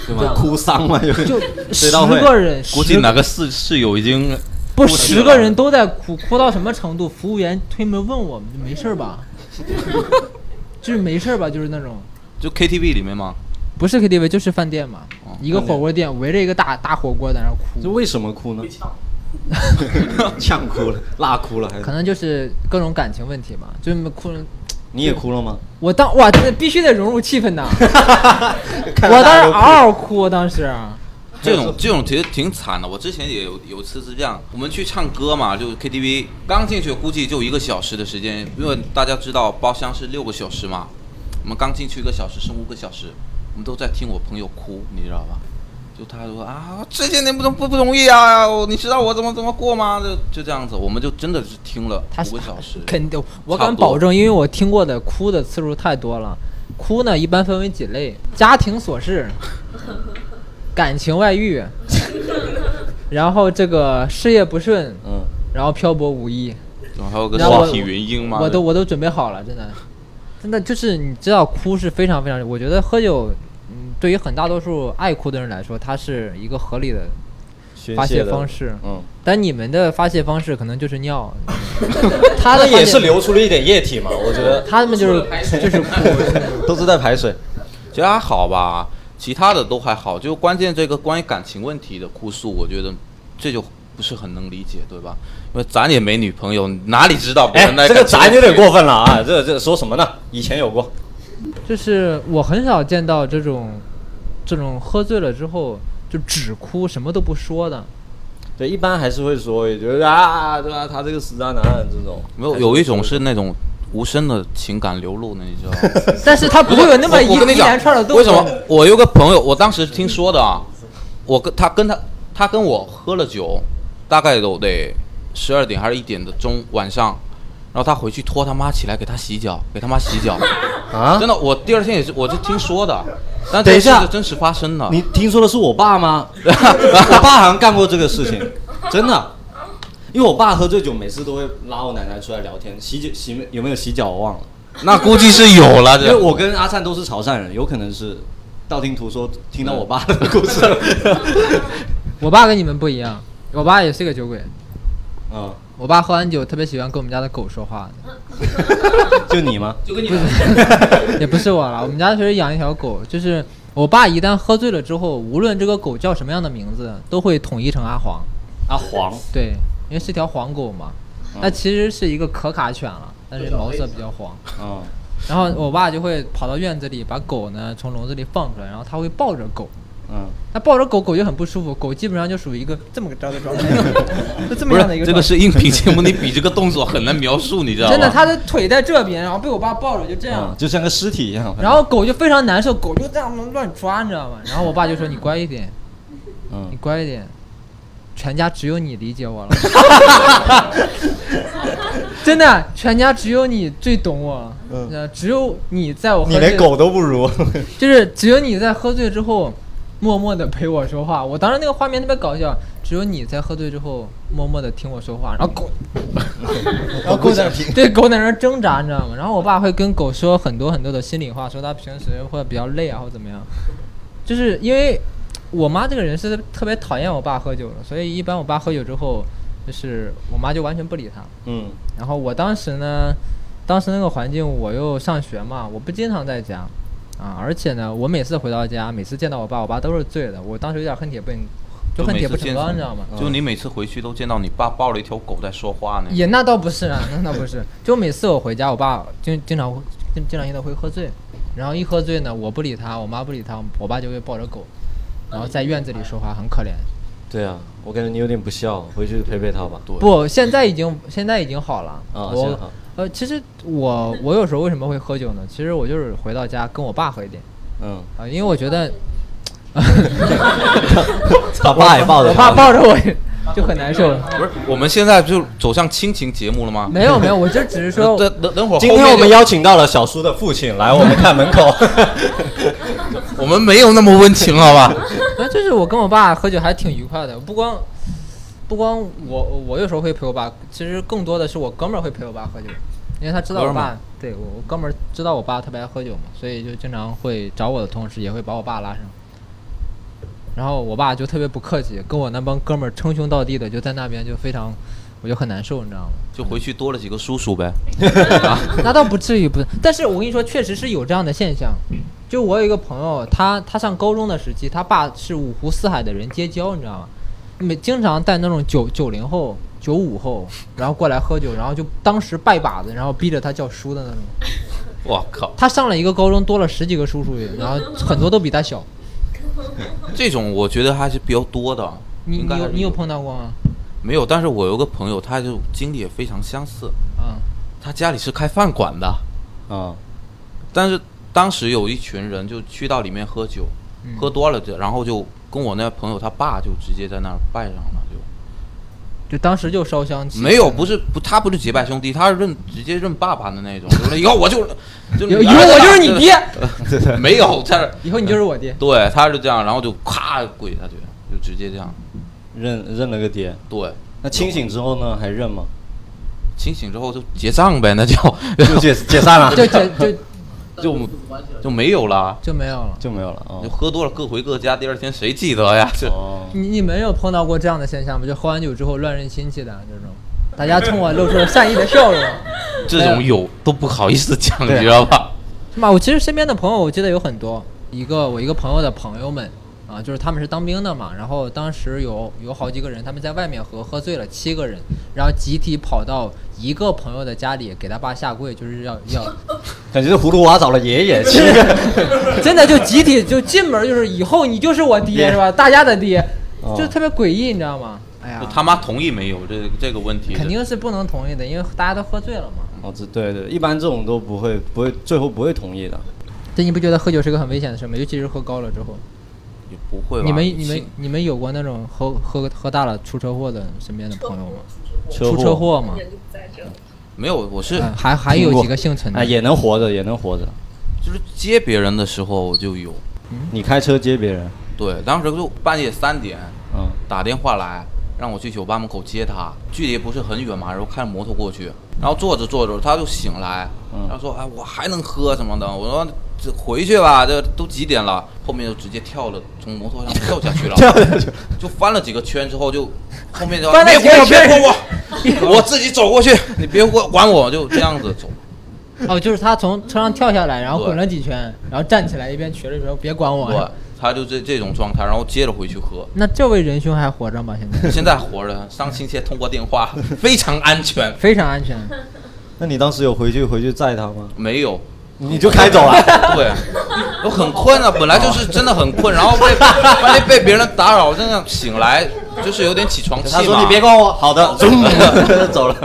S2: 对吧？哭丧嘛，就
S1: 就十个人，
S3: 估计哪个室室友已经
S1: 不十个人都在哭，哭到什么程度？服务员推门问我们，没事吧？就是没事吧？就是那种，
S3: 就 KTV 里面吗？
S1: 不是 KTV，就是饭店嘛。一个火锅店围着一个大大火锅在那哭。
S2: 这为什么哭呢？呛哭了，辣哭了，还是？
S1: 可能就是各种感情问题吧，就哭。
S2: 你也哭了吗？
S1: 我当哇，这必须得融入气氛呐！我当时嗷嗷哭，当时。
S3: 这种这种其实挺惨的。我之前也有有一次是这样，我们去唱歌嘛，就 KTV，刚进去估计就一个小时的时间，因为大家知道包厢是六个小时嘛，我们刚进去一个小时，剩五个小时，我们都在听我朋友哭，你知道吧？就他说啊，这些年不不不容易啊，你知道我怎么怎么过吗？就就这样子，我们就真的是听了五个小时。
S1: 肯定，我敢保证，因为我听过的哭的次数太多了。哭呢，一般分为几类：家庭琐事、感情外遇，然后这个事业不顺，嗯，然后漂泊无依，然后
S3: 还有个身体原因嘛。
S1: 我都我都准备好了，真的，真的就是你知道，哭是非常非常，我觉得喝酒。嗯对于很大多数爱哭的人来说，它是一个合理的发泄方式。嗯，但你们的发泄方式可能就是尿，
S2: 他的也是流出了一点液体嘛？我觉得
S1: 他们就是就是 哭，
S2: 都是在排水。
S3: 其实还好吧，其他的都还好。就关键这个关于感情问题的哭诉，我觉得这就不是很能理解，对吧？因为咱也没女朋友，哪里知道？哎，
S2: 这个咱有点过分了啊！这这说什么呢？以前有过，
S1: 就是我很少见到这种。这种喝醉了之后就只哭什么都不说的，
S2: 对，一般还是会说，一句啊，对吧？他这个死渣男这种，
S3: 没有有一种是那种无声的情感流露呢，你知道吗？
S1: 但是他不会有那么一连串的动
S3: 作。为什么？我有个朋友，我当时听说的啊，我跟他跟他他跟我喝了酒，大概都得十二点还是一点的钟晚上。然后他回去拖他妈起来给他洗脚，给他妈洗脚，啊！真的，我第二天也是，我是听说的，但
S2: 等一下，
S3: 真实发生了。
S2: 你听说的是我爸吗？我爸好像干过这个事情，真的。因为我爸喝醉酒，每次都会拉我奶奶出来聊天，洗脚洗有没有洗脚我忘了。
S3: 那估计是有了，
S2: 因为我跟阿灿都是潮汕人，有可能是道听途说听到我爸的故事。
S1: 我爸跟你们不一样，我爸也是个酒鬼。嗯。我爸喝完酒特别喜欢跟我们家的狗说话，
S2: 就你吗？
S3: 就跟你，
S1: 也不是我了。我们家确实养一条狗，就是我爸一旦喝醉了之后，无论这个狗叫什么样的名字，都会统一成阿黄。
S2: 阿黄，
S1: 对，因为是条黄狗嘛。那其实是一个可卡犬了，但是毛色比较黄。嗯。然后我爸就会跑到院子里，把狗呢从笼子里放出来，然后他会抱着狗。嗯，他抱着狗狗就很不舒服，狗基本上就属于一个这么个招的状态，就 这么样的一个。
S3: 这个是音频节目，你比这个动作很难描述，你知道吗？
S1: 真的，它的腿在这边，然后被我爸抱着就这样，
S2: 就像个尸体一样。
S1: 然后狗就非常难受，狗就这样乱抓，你知道吗？然后我爸就说：“你乖一点，嗯，你乖一点，全家只有你理解我了。”真的，全家只有你最懂我，嗯，只有你在我，
S2: 你连狗都不如，
S1: 就是只有你在喝醉之后。默默的陪我说话。我当时那个画面特别搞笑，只有你在喝醉之后默默的听我说话，然后狗，然后狗在对狗在那挣扎，你知道吗？然后我爸会跟狗说很多很多的心里话，说他平时会比较累啊，或者怎么样，就是因为我妈这个人是特别讨厌我爸喝酒的，所以一般我爸喝酒之后，就是我妈就完全不理他。
S2: 嗯
S1: 然后我当时呢，当时那个环境我又上学嘛，我不经常在家，啊，而且呢，我每次回到家，每次见到我爸，我爸都是醉的，我当时有点恨铁不成，就恨铁不成钢，你知道吗？
S3: 就你每次回去都见到你爸抱了一条狗在说话呢。
S1: 也那倒不是啊，那倒不是，就每次我回家，我爸经经常会经经常性的会喝醉，然后一喝醉呢，我不理他，我妈不理他，我爸就会抱着狗，然后在院子里说话，很可怜。
S2: 对啊，我感觉你有点不孝，回去陪陪他吧。
S1: 不，现在已经现在已经好了。
S2: 啊，现在
S1: 我
S2: 好
S1: 呃，其实我我有时候为什么会喝酒呢？其实我就是回到家跟我爸喝一点
S2: 嗯，
S1: 啊，因为我觉得
S2: 他爸也抱着
S1: 我爸，抱着我就很难受。
S3: 不是，我们现在就走向亲情节目了吗？
S1: 没有没有，我就只是说，
S3: 等等等会儿，
S2: 今天我们邀请到了小叔的父亲来我们看门口。
S3: 我们没有那么温情，好吧？
S1: 那就是我跟我爸喝酒还挺愉快的，不光不光我我有时候会陪我爸，其实更多的是我哥们儿会陪我爸喝酒，因为他知道我爸对我我哥们儿知道我爸特别爱喝酒嘛，所以就经常会找我的同时也会把我爸拉上。然后我爸就特别不客气，跟我那帮哥们儿称兄道弟的，就在那边就非常，我就很难受，你知道吗？
S3: 就回去多了几个叔叔呗。
S1: 那倒不至于不，但是我跟你说，确实是有这样的现象。就我有一个朋友，他他上高中的时期，他爸是五湖四海的人结交，你知道吗？每经常带那种九九零后、九五后，然后过来喝酒，然后就当时拜把子，然后逼着他叫叔的那种。
S3: 我靠，
S1: 他上了一个高中，多了十几个叔叔，然后很多都比他小。
S3: 这种我觉得还是比较多的。
S1: 你有你有碰到过吗？
S3: 没有？但是我有个朋友，他就经历也非常相似。
S1: 嗯、
S3: 他家里是开饭馆的，
S2: 啊，
S3: 但是当时有一群人就去到里面喝酒，
S1: 嗯。
S3: 喝多了就，然后就跟我那朋友他爸就直接在那儿拜上了，就。
S1: 就当时就烧香。
S3: 没有，不是不，他不是结拜兄弟，他是认直接认爸爸的那种，就是以后我就就
S1: 以后我就是你爹，
S3: 没有在这儿，
S1: 以后你就是我爹。
S3: 对，他是这样，然后就咔跪下去，就直接这样，
S2: 认认了个爹。
S3: 对，
S2: 那清醒之后呢，还认吗？
S3: 清醒之后就结账呗，那就。
S2: 就解解散了，
S1: 就就就
S3: 就就没有了，
S1: 就没有了。
S2: 就没有了啊
S3: 就。喝多了各回各家，第二天谁记得呀？这
S2: 哦，
S1: 你你没有碰到过这样的现象吗？就喝完酒之后乱认亲戚的这种，大家冲我露出了善意的笑容，
S3: 这种有都不好意思讲，你知道吧？
S1: 是吧？我其实身边的朋友，我记得有很多，一个我一个朋友的朋友们啊，就是他们是当兵的嘛，然后当时有有好几个人，他们在外面喝，喝醉了七个人，然后集体跑到一个朋友的家里给他爸下跪，就是要要，
S2: 感觉是葫芦娃找了爷爷，七 个
S1: 真的就集体就进门就是以后你就是我爹
S2: 爹
S1: 是吧？大家的爹，
S2: 哦
S1: 就特别诡异，你知道吗？哎呀
S3: 就，他妈同意没有这这个问题？
S1: 肯定是不能同意的，因为大家都喝醉了嘛。
S2: 哦，这对对，一般这种都不会不会，最后不会同意的。
S1: 这你不觉得喝酒是个很危险的事吗？尤其是喝高了之后。
S3: 也不会吧？
S1: 你们你们你们有过那种喝喝喝大了出车祸的身边的朋友吗？
S2: 车
S1: 出车祸吗？
S3: 没有？我是
S1: 嗯还还有几个幸存的
S2: 啊，。也能活着，也能活着。
S3: 就是接别人的时候我就有，
S2: 你开车接别人，
S3: 对，当时就半夜三点
S2: 嗯，
S3: 打电话来让我去酒吧门口接他，距离不是很远嘛，然后开摩托过去，然后坐着坐着他就醒来，
S2: 嗯。
S3: 然后说哎我还能喝什么的，我说这回去吧，这都几点了，后面就直接跳了，从摩托上跳下去了，
S2: 跳下去，
S3: 就翻了几个圈之后就后面就别管我别管 我，我自己走过去，你别管管我，就这样子走。
S1: 哦，就是他从车上跳下来，然后滚了几圈，然后站起来一边瘸着说别管我。
S3: 对，他就这这种状态，然后接着回去喝。
S1: 那这位仁兄还活着吗？现在
S3: 现在活着，上星期通过电话，非常安全。
S1: 非常安全。
S2: 那你当时有回去回去载他吗？
S3: 没有，
S2: 你就开走了？
S3: 对，我很困啊，本来就是真的很困，然后被半夜被别人打扰，这样醒来就是有点起床气嘛。
S2: 他说你别管我，好的，走走了。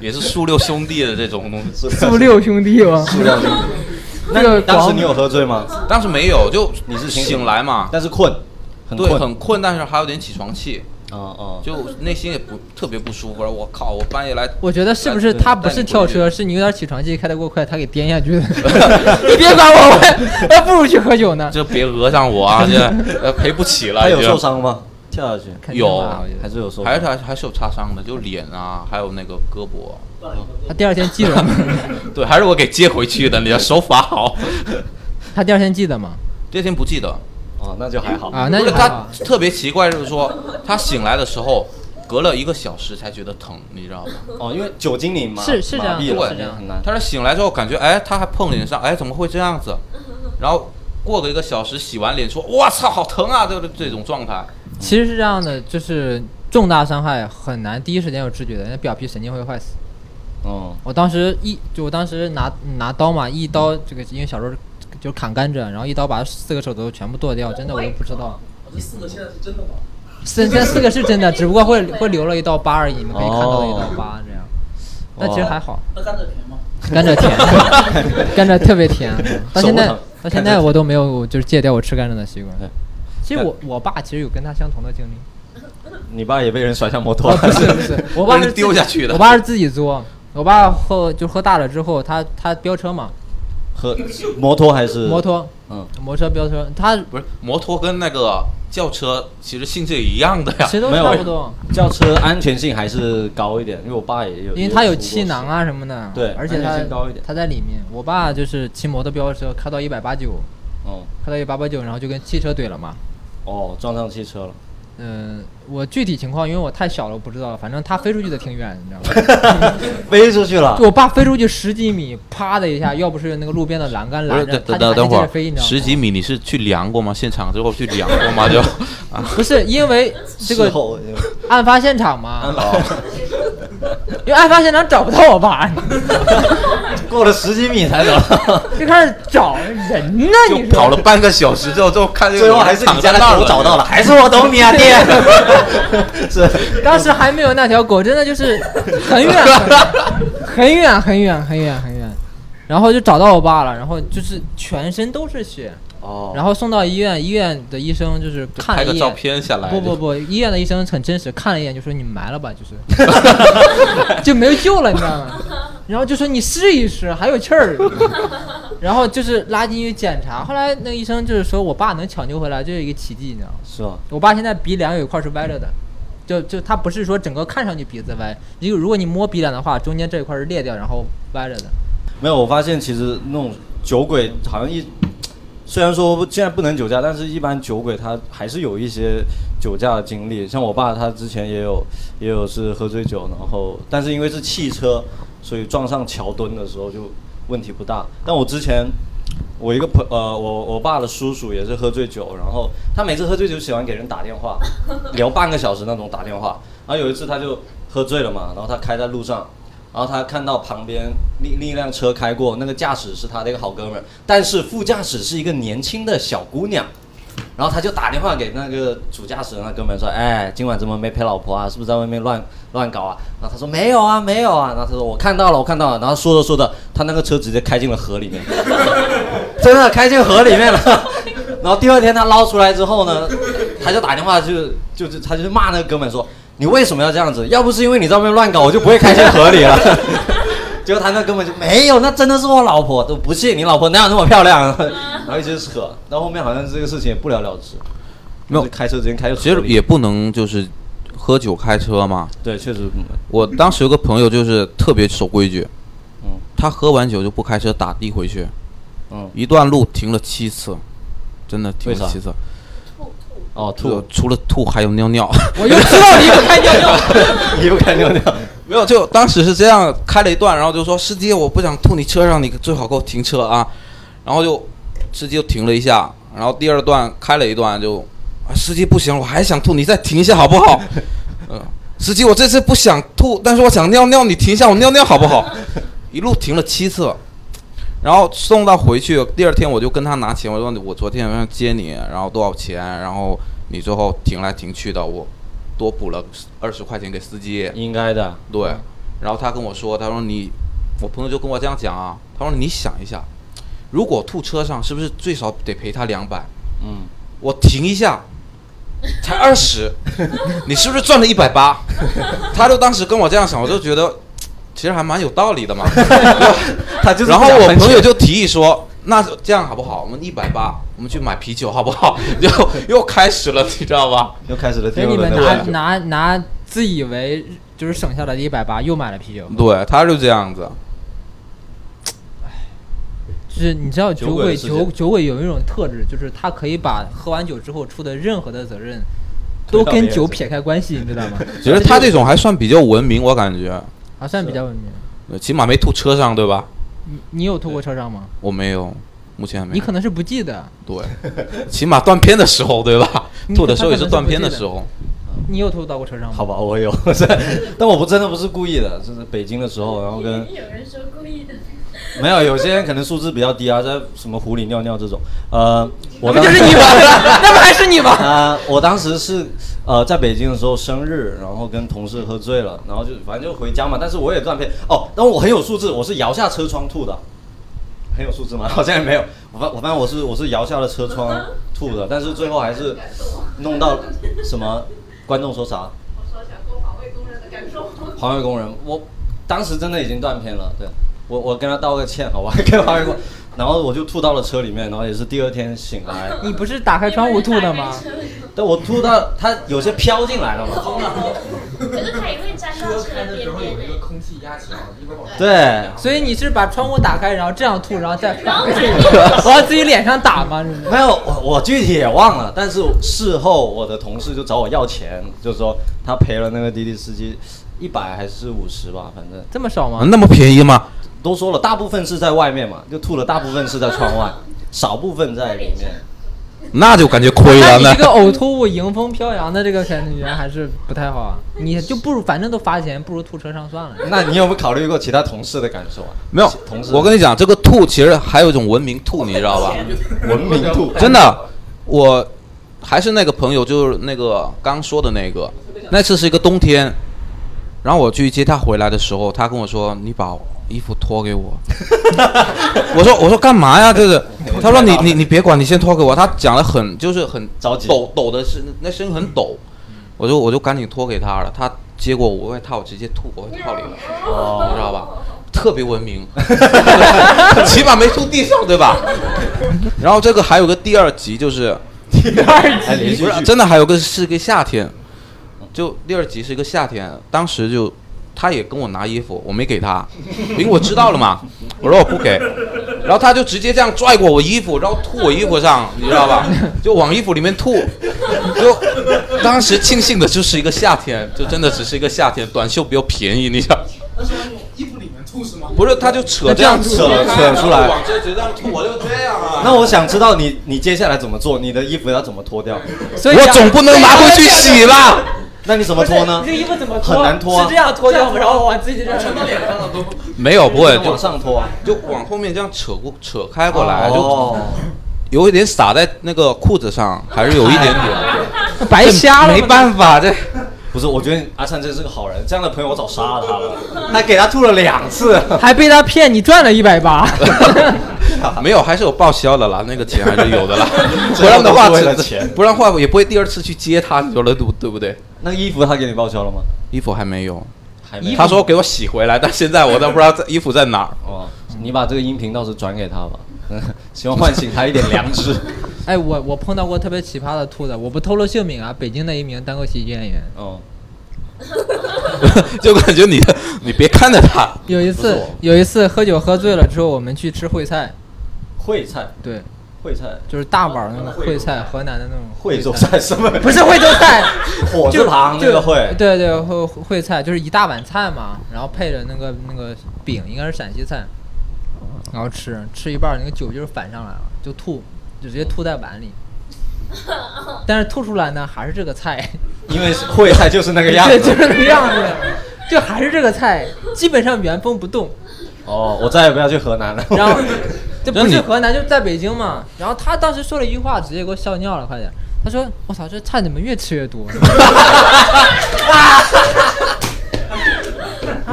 S3: 也是树六兄弟的这种东西，
S1: 速六兄弟吗？
S2: 塑料兄弟。
S1: 这个
S2: 当时你有喝醉吗？
S3: 当时没有，就
S2: 你是醒
S3: 醒来嘛，
S2: 但是困，很
S3: 对，很困，但是还有点起床气。
S2: 哦哦，
S3: 就内心也不特别不舒服。我靠，我半夜来，
S1: 我觉得是不是他不是跳车，是你有点起床气开得过快，他给颠下去的。你别管我，我还不如去喝酒呢。
S3: 就别讹上我啊！这呃赔不起了。
S2: 他有受伤吗？跳下去
S1: 肯定
S3: 有
S1: 吧我觉得
S2: 还是有受伤？
S3: 还是还还是有擦伤的，就脸啊，还有那个胳膊。
S1: 他第二天记得吗？
S3: 对，还是我给接回去的。你的手法好。
S1: 他第二天记得吗？
S3: 第二天不记得，
S2: 哦，那就还好。
S1: 啊，那
S3: 不
S1: 就是还好
S3: 他特别奇怪，就是说他醒来的时候，隔了一个小时才觉得疼，你知道吗？
S2: 哦，因为酒精里嘛
S1: 是是这样
S2: 麻痹了
S3: 是
S1: 这样
S2: 很难。
S3: 他是醒来之后感觉，哎，他还碰脸上，哎，怎么会这样子？然后过个一个小时，洗完脸说，我操，好疼啊！这这种状态。
S1: 其实是这样的，就是重大伤害很难第一时间有知觉的，那表皮神经会坏死。
S2: 哦，
S1: 我当时一就我当时拿拿刀嘛，一刀这个因为小时候就砍甘蔗，然后一刀把四个手指头全部剁掉，真的我都不知道。
S4: 这四个现在是真的吗？
S1: 四这四个是真的，只不过会会留了一道疤而已，你们可以看到的一道疤这样。但其实还好，
S4: 那甘蔗甜吗？
S1: 甘蔗甜，甘蔗特别甜，到现在到现在我都没有就是戒掉我吃甘蔗的习惯
S2: 对。
S1: 其实我我爸其实有跟他相同的经历，
S2: 你爸也被人甩下摩托
S1: 哦，不是不是，我爸是
S3: 丢下去的
S1: 我爸是自己作，我爸喝就喝大了之后，他他飙车嘛，
S2: 和摩托还是
S1: 摩？托
S2: 嗯，
S1: 摩托车飙车，他
S3: 不是摩托跟那个轿车其实性质一样的呀
S1: 其。实都
S2: 没有
S1: 差不多，
S2: 轿车安全性还是高一点，因为我爸也有，
S1: 因为他有气囊啊什么的，
S2: 对
S1: 而且他
S2: 性高一点
S1: 他在里面。我爸就是骑摩托飙车，开到一百八九，
S2: 哦
S1: 开到一八八九，然后就跟汽车怼了嘛。
S2: 哦，撞上汽车了。
S1: 嗯、我具体情况因为我太小了，我不知道，反正他飞出去的挺远，你知道吗？
S2: 飞出去了
S1: 就。我爸飞出去十几米，啪的一下，要不是那个路边的栏杆拦着，
S3: 等
S1: 他
S3: 等等会儿
S1: 接着飞，你知道吗？
S3: 十几米你是去量过吗？现场之后去量过吗？就
S1: 不是因为这个案发现场嘛，
S2: 哦
S1: 因为案发现场找不到我爸，
S2: 过了十几米才走，
S1: 就开始找人呢。
S3: 就
S1: 你说。
S3: 跑了半个小时之后，最后看见
S2: 最后还是你家的狗找到了，还是我懂你啊，爹。是，
S1: 当时还没有那条狗，真的就是很远很远很远很远很远，然后就找到我爸了，然后就是全身都是血，
S2: 哦，
S1: 然后送到医院，医院的医生就是看了一
S3: 拍个照
S1: 眼。
S3: 片下来。
S1: 不不不，医院的医生很真实，看了一眼就说你埋了吧，就是 就没有救了，你知道吗？然后就说你试一试，还有气儿。然后就是拉进去检查，后来那个医生就是说我爸能抢救回来，这是一个奇迹，你知道吗？
S2: 是吧？
S1: 我爸现在鼻梁有一块是歪着的，就就他不是说整个看上去鼻子歪，如果如果你摸鼻梁的话，中间这一块是裂掉，然后歪着的。
S2: 没有，我发现其实那种酒鬼好像一，虽然说现在不能酒驾，但是一般酒鬼他还是有一些酒驾的经历。像我爸他之前也有也有是喝醉酒，然后但是因为是汽车，所以撞上桥墩的时候就问题不大。但我之前我一个朋呃我我爸的叔叔也是喝醉酒，然后他每次喝醉酒喜欢给人打电话，聊半个小时那种打电话。然后有一次他就喝醉了嘛，然后他开在路上。然后他看到旁边另另一辆车开过，那个驾驶是他的一个好哥们儿，但是副驾驶是一个年轻的小姑娘。然后他就打电话给那个主驾驶的那哥们说：“哎，今晚怎么没陪老婆啊？是不是在外面乱乱搞啊？”然后他说：“没有啊，没有啊。”然后他说：“我看到了，我看到了。”然后说着说着，他那个车直接开进了河里面，真的开进河里面了。然后第二天他捞出来之后呢，他就打电话就就是他就骂那个哥们说：“你为什么要这样子？要不是因为你在外面乱搞，我就不会开进河里了。”结果他那根本就没有，那真的是我老婆，都不信你老婆哪有那么漂亮？然后一直扯，到后面好像这个事情也不了了之。
S3: 没有
S2: 开车之前开
S3: 其实也不能就是喝酒开车嘛。
S2: 对，确实，
S3: 我当时有个朋友就是特别守规矩，
S2: 嗯
S3: 他喝完酒就不开车，打的回去，
S2: 嗯，
S3: 一段路停了七次，真的停了七次。
S2: 哦，吐，
S3: 除了吐还有尿尿，
S1: 我就知道离不开尿尿。
S2: 离不开尿尿。
S3: 没有，就当时是这样，开了一段，然后就说司机，我不想吐你车上，你最好给我停车啊。然后就司机就停了一下，然后第二段开了一段就，啊司机不行，我还想吐，你再停一下好不好？嗯，司机，我这次不想吐，但是我想尿尿，你停一下，我尿尿好不好？一路停了七次，然后送到回去，第二天我就跟他拿钱，我说我昨天晚上接你，然后多少钱，然后你最后停来停去的，我多补了二十块钱给司机。
S2: 应该的，
S3: 对，然后他跟我说，他说你，我朋友就跟我这样讲啊，他说你想一下，如果吐车上是不是最少得赔他两百？
S2: 嗯，
S3: 我停一下，才二十，你是不是赚了一百八？他就当时跟我这样想，我就觉得其实还蛮有道理的嘛。
S2: 他就是
S3: 然后我朋友就提议说，那这样好不好？我们一百八，我们去买啤酒好不好？又又开始了，你知道吧？
S2: 又开始了第
S1: 所以你
S2: 二轮
S1: 们拿。拿拿自以为就是省下来的一百八又买了啤酒，
S3: 对，他就这样子。
S1: 就是你知道
S2: 酒
S1: 酒鬼酒酒鬼有一种特质，就是他可以把喝完酒之后出的任何的责任都跟酒撇开关系，你知道吗？
S3: 其实他这种还算比较文明，我感觉，
S1: 还算比较文明。
S3: 呃起码没吐车上，对吧？
S1: 你你有吐过车上吗？
S3: 我没有，目前还没有。
S1: 你可能是不记得，
S3: 对，起码断片的时候，对吧？吐的时候也
S1: 是
S3: 是断片的时候。
S1: 你有吐到过车上吗？
S2: 好吧，我有，但我不真的不是故意的，就是北京的时候，然后跟
S5: 有人说故意的，
S2: 没有有些人可能素质比较低啊，在什么湖里尿尿这种，呃，我
S1: 那不
S2: 当
S1: 就是你吗？那不还是你吗？
S2: 啊、我当时是呃在北京的时候生日，然后跟同事喝醉了，然后就反正就回家嘛。但是我也断片哦，但我很有素质，我是摇下车窗吐的，很有素质吗？好像也没有。我发我发现我是我是摇下了车窗吐的，但是最后还是弄到什么观众说啥？
S5: 我说想过环卫工人的感受。
S2: 环卫工人，我当时真的已经断片了，对我我跟他道个歉，好吧，然后我就吐到了车里面，然后也是第二天醒来，
S1: 你不是打开窗户吐的吗？
S2: 但我吐到它有些飘进来了嘛，
S5: 可是它也会沾到车边边诶。
S4: 空气压强，一会儿往
S2: 对，
S1: 所以你是把窗户打开，然后这样吐，然后再
S5: 然后
S1: 往自己脸上打吗？是是
S2: 没有，我我具体也忘了，但是事后我的同事就找我要钱，就说他赔了那个滴滴司机一百还是五十吧，反正
S1: 这么少吗？
S3: 那么便宜吗？
S2: 都说了，大部分是在外面嘛，就吐了，大部分是在窗外，少部分在里面。
S3: 那就感觉亏了呢
S1: 那你这。个呕吐物迎风飘扬的这个感觉还是不太好啊！你就不如反正都罚钱，不如吐车上算了。
S2: 那你有没有考虑过其他同事的感受啊？
S3: 没有
S2: 同事，
S3: 我跟你讲，这个吐其实还有一种文明吐，你知道吧？
S2: 文明吐，
S3: 真的，我还是那个朋友，就是那个刚说的那个，那次是一个冬天，然后我去接他回来的时候，他跟我说：“你把衣服脱给我。”我说：“我说干嘛呀？这是？” 他说：“你你你别管，你先脱给我。”他讲的很就是很
S2: 着急
S3: 抖抖的是那声音很抖，我就我就赶紧脱给他了。他接过我外套，直接吐我外套里了，
S2: 哦
S3: 你知道吧？特别文明，起码没吐地上，对吧？然后这个还有个第二集，就是
S2: 第二集，
S3: 不是真的还有个是个夏天，就第二集是一个夏天，当时就他也跟我拿衣服，我没给他，因为我知道了嘛，我说我不给，然后他就直接这样拽过我衣服，然后吐我衣服上，你知道吧？就往衣服里面吐，就当时庆幸的就是一个夏天，就真的只是一个夏天，短袖比较便宜，你知道。
S4: 而且往衣服里面吐是吗？
S3: 不是，他就扯这样
S2: 扯
S3: 扯
S2: 扯出来
S3: 往这这样吐，我就这样啊。
S2: 那我想知道你你接下来怎么做？你的衣服要怎么脱掉？
S1: 所以
S3: 我总不能拿回去洗吧？
S2: 那你怎么脱呢
S1: 这？衣服怎么脱？
S2: 很难脱啊
S1: 是这样脱掉，然后往自己这
S4: 全到脸上了都。
S3: 没有，不会，就
S2: 往上脱啊？
S3: 就往后面这样扯过扯开过来，
S2: 哦
S3: 就有一点洒在那个裤子上，还是有一点点。
S1: 白瞎了。
S3: 没办法，这
S2: 不是，我觉得阿灿真是个好人，这样的朋友我早杀了他了，还给他吐了两次。
S1: 还被他骗，你赚了一百八。
S3: 没有，还是有报销的啦，那个钱还是有的啦。不然的话
S2: 为了钱
S3: 不然的话也不会第二次去接他，你说了对不对不对？
S2: 那衣服他给你报销了吗？
S3: 衣服还没有，
S2: 还没有。
S3: 他说给我洗回来，但现在我都不知道这衣服在哪儿。
S2: 哦，你把这个音频到时转给他吧，希望唤醒他一点良知。
S1: 哎，我我碰到过特别奇葩的兔子，我不透露姓名啊，北京的一名单口喜剧演员。
S2: 哦，
S3: 就感觉你的，你别看着他，
S1: 有一次有一次喝酒喝醉了之后，我们去吃烩菜，
S2: 烩菜，
S1: 对，
S2: 烩菜，
S1: 就是大碗儿那种烩菜，河南的那种
S2: 惠州
S1: 菜，
S2: 菜什么？
S1: 不是惠州菜，
S2: 火字旁那个烩。
S1: 对对烩烩菜就是一大碗菜嘛，然后配着那个那个饼，应该是陕西菜，然后吃吃一半，那个酒劲儿反上来了，就吐，就直接吐在碗里。但是吐出来呢，还是这个菜，
S2: 因为烩菜就是那个样
S1: 对，
S2: 子。
S1: 就是那个样子，就还是这个菜，基本上原封不动。
S2: 哦，我再也不要去河南了。
S1: 然后 这不
S3: 那你
S1: 是河南，就在北京嘛。然后他当时说了一句话，直接给我笑尿了，快点。他说：“我操，这菜怎么越吃越多？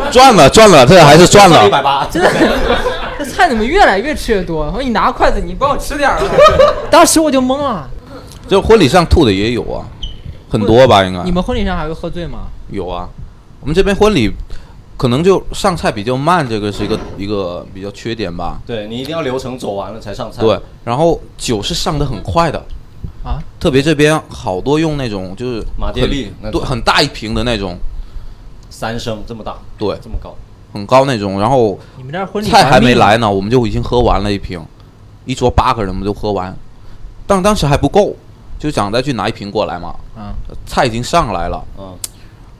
S3: 赚了赚了，这还是赚了。
S2: 一百八，
S1: 真的，这菜怎么越来越吃越多？我说你拿筷子，你帮我吃点儿啊。当时我就懵了。
S3: 就婚礼上吐的也有啊，很多吧，应该
S1: 你们婚礼上还会喝醉吗？
S3: 有啊。我们这边婚礼可能就上菜比较慢，这个是一个一个比较缺点吧。
S2: 对你一定要流程走完了才上菜。
S3: 对，然后酒是上的很快的，
S1: 啊，
S3: 特别这边好多用那种就是
S2: 马爹利
S3: 对，很大一瓶的那种，
S2: 三升这么大，
S3: 对，
S2: 这么高，
S3: 很高那种。然后
S1: 你们这婚礼
S3: 菜还没来呢，我们就已经喝完了一瓶，一桌八个人我们就喝完，但当时还不够，就想再去拿一瓶过来嘛。
S1: 嗯，
S3: 菜已经上来了，
S2: 嗯，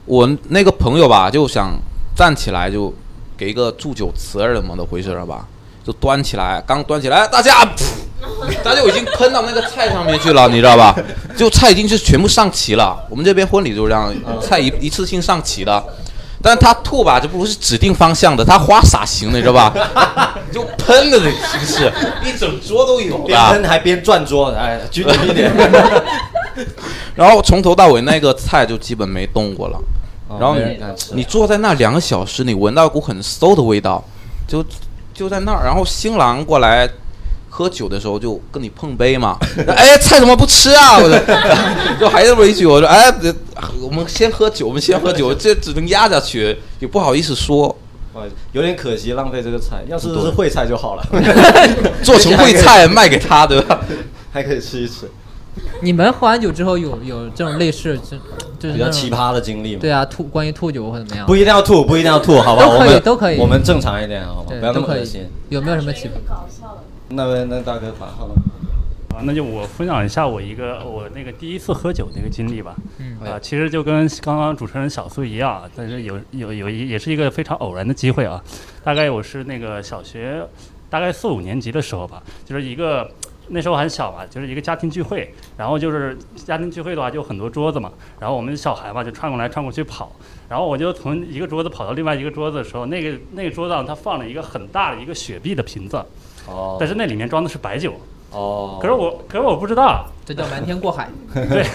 S3: 我那个朋友吧就想站起来就给一个祝酒词儿怎么的回事儿吧，就端起来，刚端起来，大家，噗大家就已经喷到那个菜上面去了，你知道吧？就菜已经是全部上齐了。我们这边婚礼就是这样，菜一一次性上齐的。但是他吐吧，就不是指定方向的，他花洒型的，你知道吧？就喷的那形式，一整桌都有
S2: 边。喷还边转桌，哎，均匀一点。
S3: 然后从头到尾那个菜就基本没动过了。然后你你坐在那两个小时，你闻到一股很馊的味道，就就在那儿。然后新郎过来喝酒的时候就跟你碰杯嘛，哎，菜怎么不吃啊？我说就还这么一句，我说哎，我们先喝酒，我们先喝酒，这只能压下去，也不好意思说，
S2: 哦有点可惜，浪费这个菜。要是
S3: 对
S2: 是烩菜就好了，
S3: 做成烩菜卖给他，对吧？
S2: 还可以吃一吃。
S1: 你们喝完酒之后有有这种类似就就是
S2: 比较奇葩的经历吗。
S1: 对啊，吐关于吐酒或怎么样？
S2: 不一定要吐，不一定要吐，好不好？
S1: 都可以
S2: 我们
S1: 都可以
S2: 我们正常一点，好吗？
S1: 对
S2: 不要那么恶心。
S1: 有没有什么奇葩？
S5: 搞笑的。
S2: 那位那大哥，好了。
S6: 啊，那就我分享一下我一个我那个第一次喝酒那个经历吧。
S1: 嗯
S6: 啊，其实就跟刚刚主持人小苏一样啊，但是有有有一也是一个非常偶然的机会啊。大概我是那个小学大概四五年级的时候吧，就是一个那时候很小嘛，就是一个家庭聚会，然后就是家庭聚会的话就很多桌子嘛，然后我们小孩嘛就串过来串过去跑，然后我就从一个桌子跑到另外一个桌子的时候，那个那个桌子上它放了一个很大的一个雪碧的瓶子，
S2: 哦
S6: 但是那里面装的是白酒。
S2: 哦，
S6: 可是我，可是我不知道，
S1: 这叫瞒天过海。
S6: 对，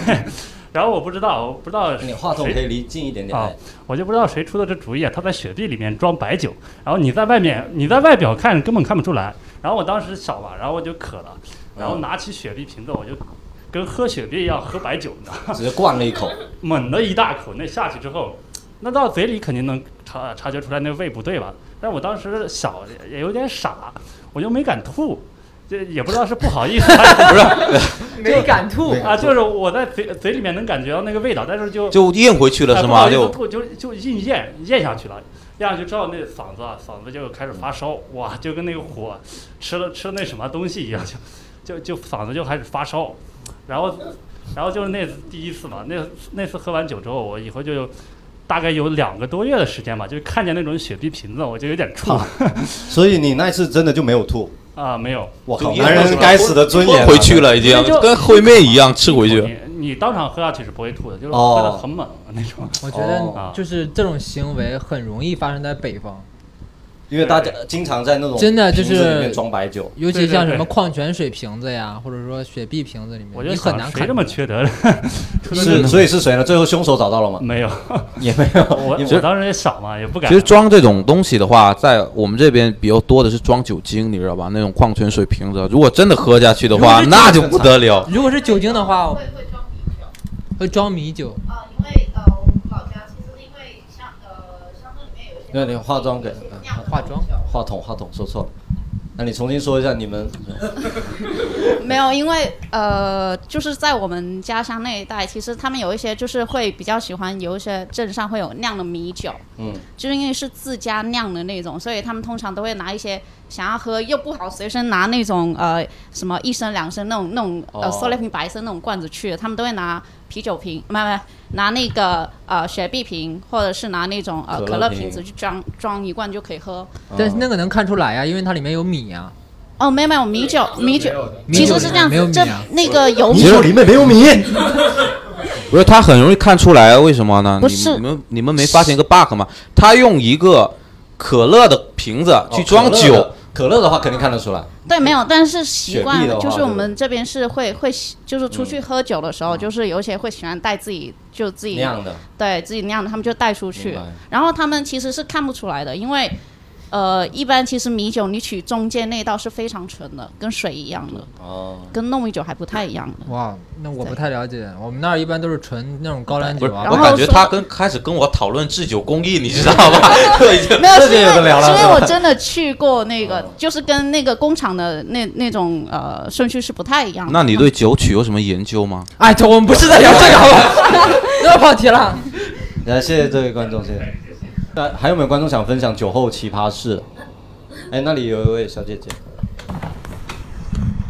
S6: 然后我不知道，我不知道
S2: 你话筒
S6: 谁
S2: 可以离近一点点。
S6: 啊
S2: 哎，
S6: 我就不知道谁出的这主意啊！他在雪碧里面装白酒，然后你在外面，你在外表看根本看不出来。然后我当时小嘛，然后我就渴了，然后拿起雪碧瓶子，我就跟喝雪碧一样喝白酒，你知道？
S2: 直接灌了一口。
S6: 猛的一大口，那下去之后，那到嘴里肯定能察察觉出来那味不对吧？但我当时小也有点傻，我就没敢吐，这也不知道是不好意思 还是不是。
S1: 没敢吐
S6: 啊，就是我在嘴嘴里面能感觉到那个味道，但是就
S3: 就咽回去了是吗？就
S6: 吐就就硬咽咽下去了，咽下去之后那嗓子啊嗓子就开始发烧，哇，就跟那个火吃了吃了那什么东西一样，就就就嗓子就开始发烧，然后然后就是那次第一次嘛，那那次喝完酒之后，我以后就。大概有两个多月的时间吧，就看见那种雪碧瓶子，我就有点怵
S2: 所以你那次真的就没有吐？
S6: 啊，没有。
S2: 我靠，
S3: 就
S2: 男人该死的尊严啊
S3: 回去了已经
S6: 就
S3: 跟烩面一样吃回去。
S6: 你你当场喝下去是不会吐的，就是
S2: 哦
S6: 喝的很猛那种。
S1: 我觉得
S6: 哦
S1: 就是这种行为很容易发生在北方，
S2: 因为大家经常在那种
S1: 真的就是
S2: 瓶子里面装白酒。
S1: 尤其像什么矿泉水瓶子呀，或者说雪碧瓶子里面，
S6: 我就
S1: 你很难
S6: 看谁这么。缺德的，
S2: 是，所以是谁呢？最后凶手找到了吗？
S6: 没有，
S2: 也没有。
S6: 我
S2: 你
S6: 我当时也少嘛，也不敢。
S3: 其实装这种东西的话，在我们这边比较多的是装酒精，你知道吧？那种矿泉水瓶子，如果真的喝下去的话，那就不得了。
S1: 如果是酒精的话，
S7: 会会装米酒
S1: 会装米酒。
S7: 啊，因为呃，我们老家其实因为乡呃乡村里面有一些
S2: 那你化妆给
S1: 化妆？
S7: 酒
S2: 话筒，话筒说错了。那你重新说一下你们。
S7: 没有，因为呃，就是在我们家乡那一带，其实他们有一些就是会比较喜欢有一些镇上会有酿的米酒，
S2: 嗯，
S7: 就是因为是自家酿的那种，所以他们通常都会拿一些想要喝又不好随身拿那种呃什么一升两升那种那种呃
S2: 哦。
S7: 塑料瓶白色那种罐子去，他们都会拿啤酒瓶，没有没有拿那个呃雪碧瓶，或者是拿那种呃
S2: 可乐瓶
S7: 子去装装一罐就可以喝。
S1: 但是那个能看出来呀，因为它里面有米呀。
S7: 哦，没有没有米酒米酒，
S1: 米酒
S7: 其实是这样子，这那个有米
S2: 米酒里面没有米。
S3: 不是，他很容易看出来，为什么呢？
S7: 不是
S3: 你们你们没发现一个 bug 吗？他用一个可乐的瓶子去装酒，
S2: 哦可乐的话肯定看得出来。
S7: 对，没有，但是习惯了，就是我们这边是会会喜，就是出去喝酒的时候，
S2: 嗯。
S7: 就是有一些会喜欢带自己就自己
S2: 酿的。
S7: 对自己酿的，他们就带出去。然后他们其实是看不出来的，因为呃，一般其实米酒你取中间那道是非常纯的，跟水一样的，
S2: 哦，
S7: 跟糯米酒还不太一样的。
S1: 哇，那我不太了解，我们那儿一般都是纯那种高粱
S3: 不是，
S1: 酒啊
S3: 我感觉他跟开始跟我讨论制酒工艺，你知道吧？
S7: 没有，
S2: 这
S7: 是因为
S2: 就有的聊了
S7: 是因为我真的去过那个
S2: 哦，
S7: 就是跟那个工厂的那那种呃顺序是不太一样的。
S3: 那你对酒曲有什么研究吗？
S1: 哎，这我们不是在聊这个，好吧？又跑题了。
S2: 来，谢谢这位观众，谢谢。那还有没有观众想分享酒后奇葩事？哎，那里有一位小姐姐，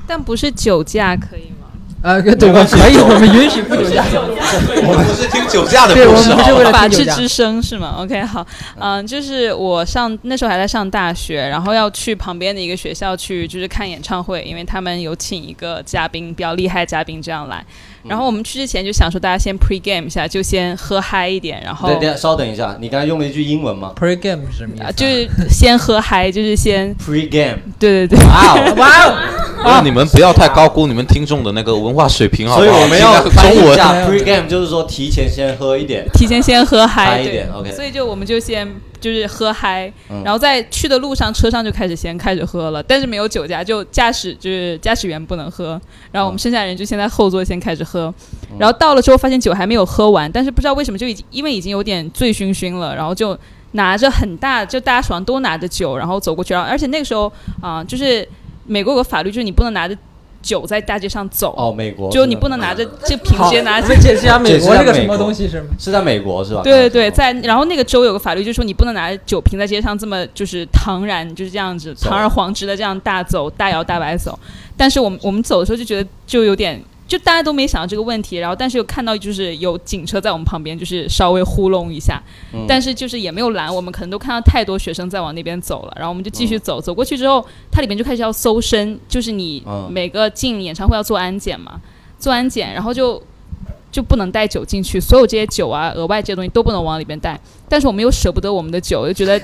S8: 但不是酒驾可以吗？
S1: 呃，对，我可以，我们允许不酒驾。
S3: 我们不是听酒驾的
S1: 对，我
S3: 故事
S1: 们不是为了
S8: 法。治之声是吗？OK，好，嗯、就是我上那时候还在上大学，然后要去旁边的一个学校去，就是看演唱会，因为他们有请一个嘉宾，比较厉害的嘉宾这样来。然后我们去之前就想说，大家先 pre game 一下，就先喝嗨一点，然后
S2: 等等，稍等一下，你刚才用了一句英文吗
S1: Pre game 是什么意思啊？
S8: 啊就是先喝嗨，就是先？
S2: Pre game，
S8: 对对对，
S2: 哇哦，
S1: 哇哦，
S3: 不是你们不要太高估你们听众的那个文化水平，好不好？
S2: 所以我们要
S3: 中文。
S2: 下 pre game，就是说提前先喝一点。
S8: 提前先喝嗨
S2: 一点，OK
S8: 所以就我们就先就是喝嗨，
S2: 嗯。
S8: 然后在去的路上车上就开始先开始喝了，但是没有酒驾，就驾驶就是驾驶员不能喝，然后我们剩下人就先在后座先开始喝，然后到了之后发现酒还没有喝完，但是不知道为什么就已经因为已经有点醉醺醺了，然后就拿着很大，就大家手上都拿着酒，然后走过去，然后而且那个时候啊、就是美国有个法律，就是你不能拿着酒在大街上走。
S2: 哦，美国
S8: 就你不能拿着这瓶直接拿
S1: 我们解释一下美国这个什么东西是吗？
S2: 是在美国是吧？
S8: 对对对，在然后那个州有个法律，就是说你不能拿着酒瓶在街上这么就是堂然就是这样子堂而皇之的这样大走大摇大摆走。但是我们我们走的时候就觉得就有点，就大家都没想到这个问题，然后但是又看到就是有警车在我们旁边，就是稍微糊弄一下，
S2: 嗯
S8: 但是就是也没有拦我们，可能都看到太多学生在往那边走了，然后我们就继
S2: 嗯
S8: 续走，走过去之后，它里面就开始要搜身，就是你
S2: 嗯
S8: 每个进演唱会要做安检嘛，做安检，然后就就不能带酒进去，所有这些酒啊、额外这些东西都不能往里边带。但是我们又舍不得我们的酒，又觉得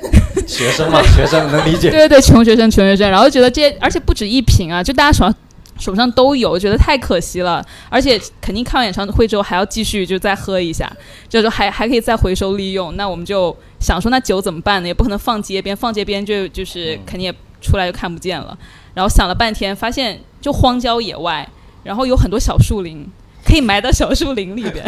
S2: 学生嘛，学生能理解。
S8: 对对对，穷学生穷学生，然后觉得这些，而且不止一瓶啊，就大家手上手上都有，觉得太可惜了。而且肯定看完演唱会之后还要继续就再喝一下，就是还还可以再回收利用。那我们就想说，那酒怎么办呢？也不可能放街边，放街边就就是肯定也出来就看不见了。然后想了半天，发现就荒郊野外，然后有很多小树林，可以埋到小树林里边。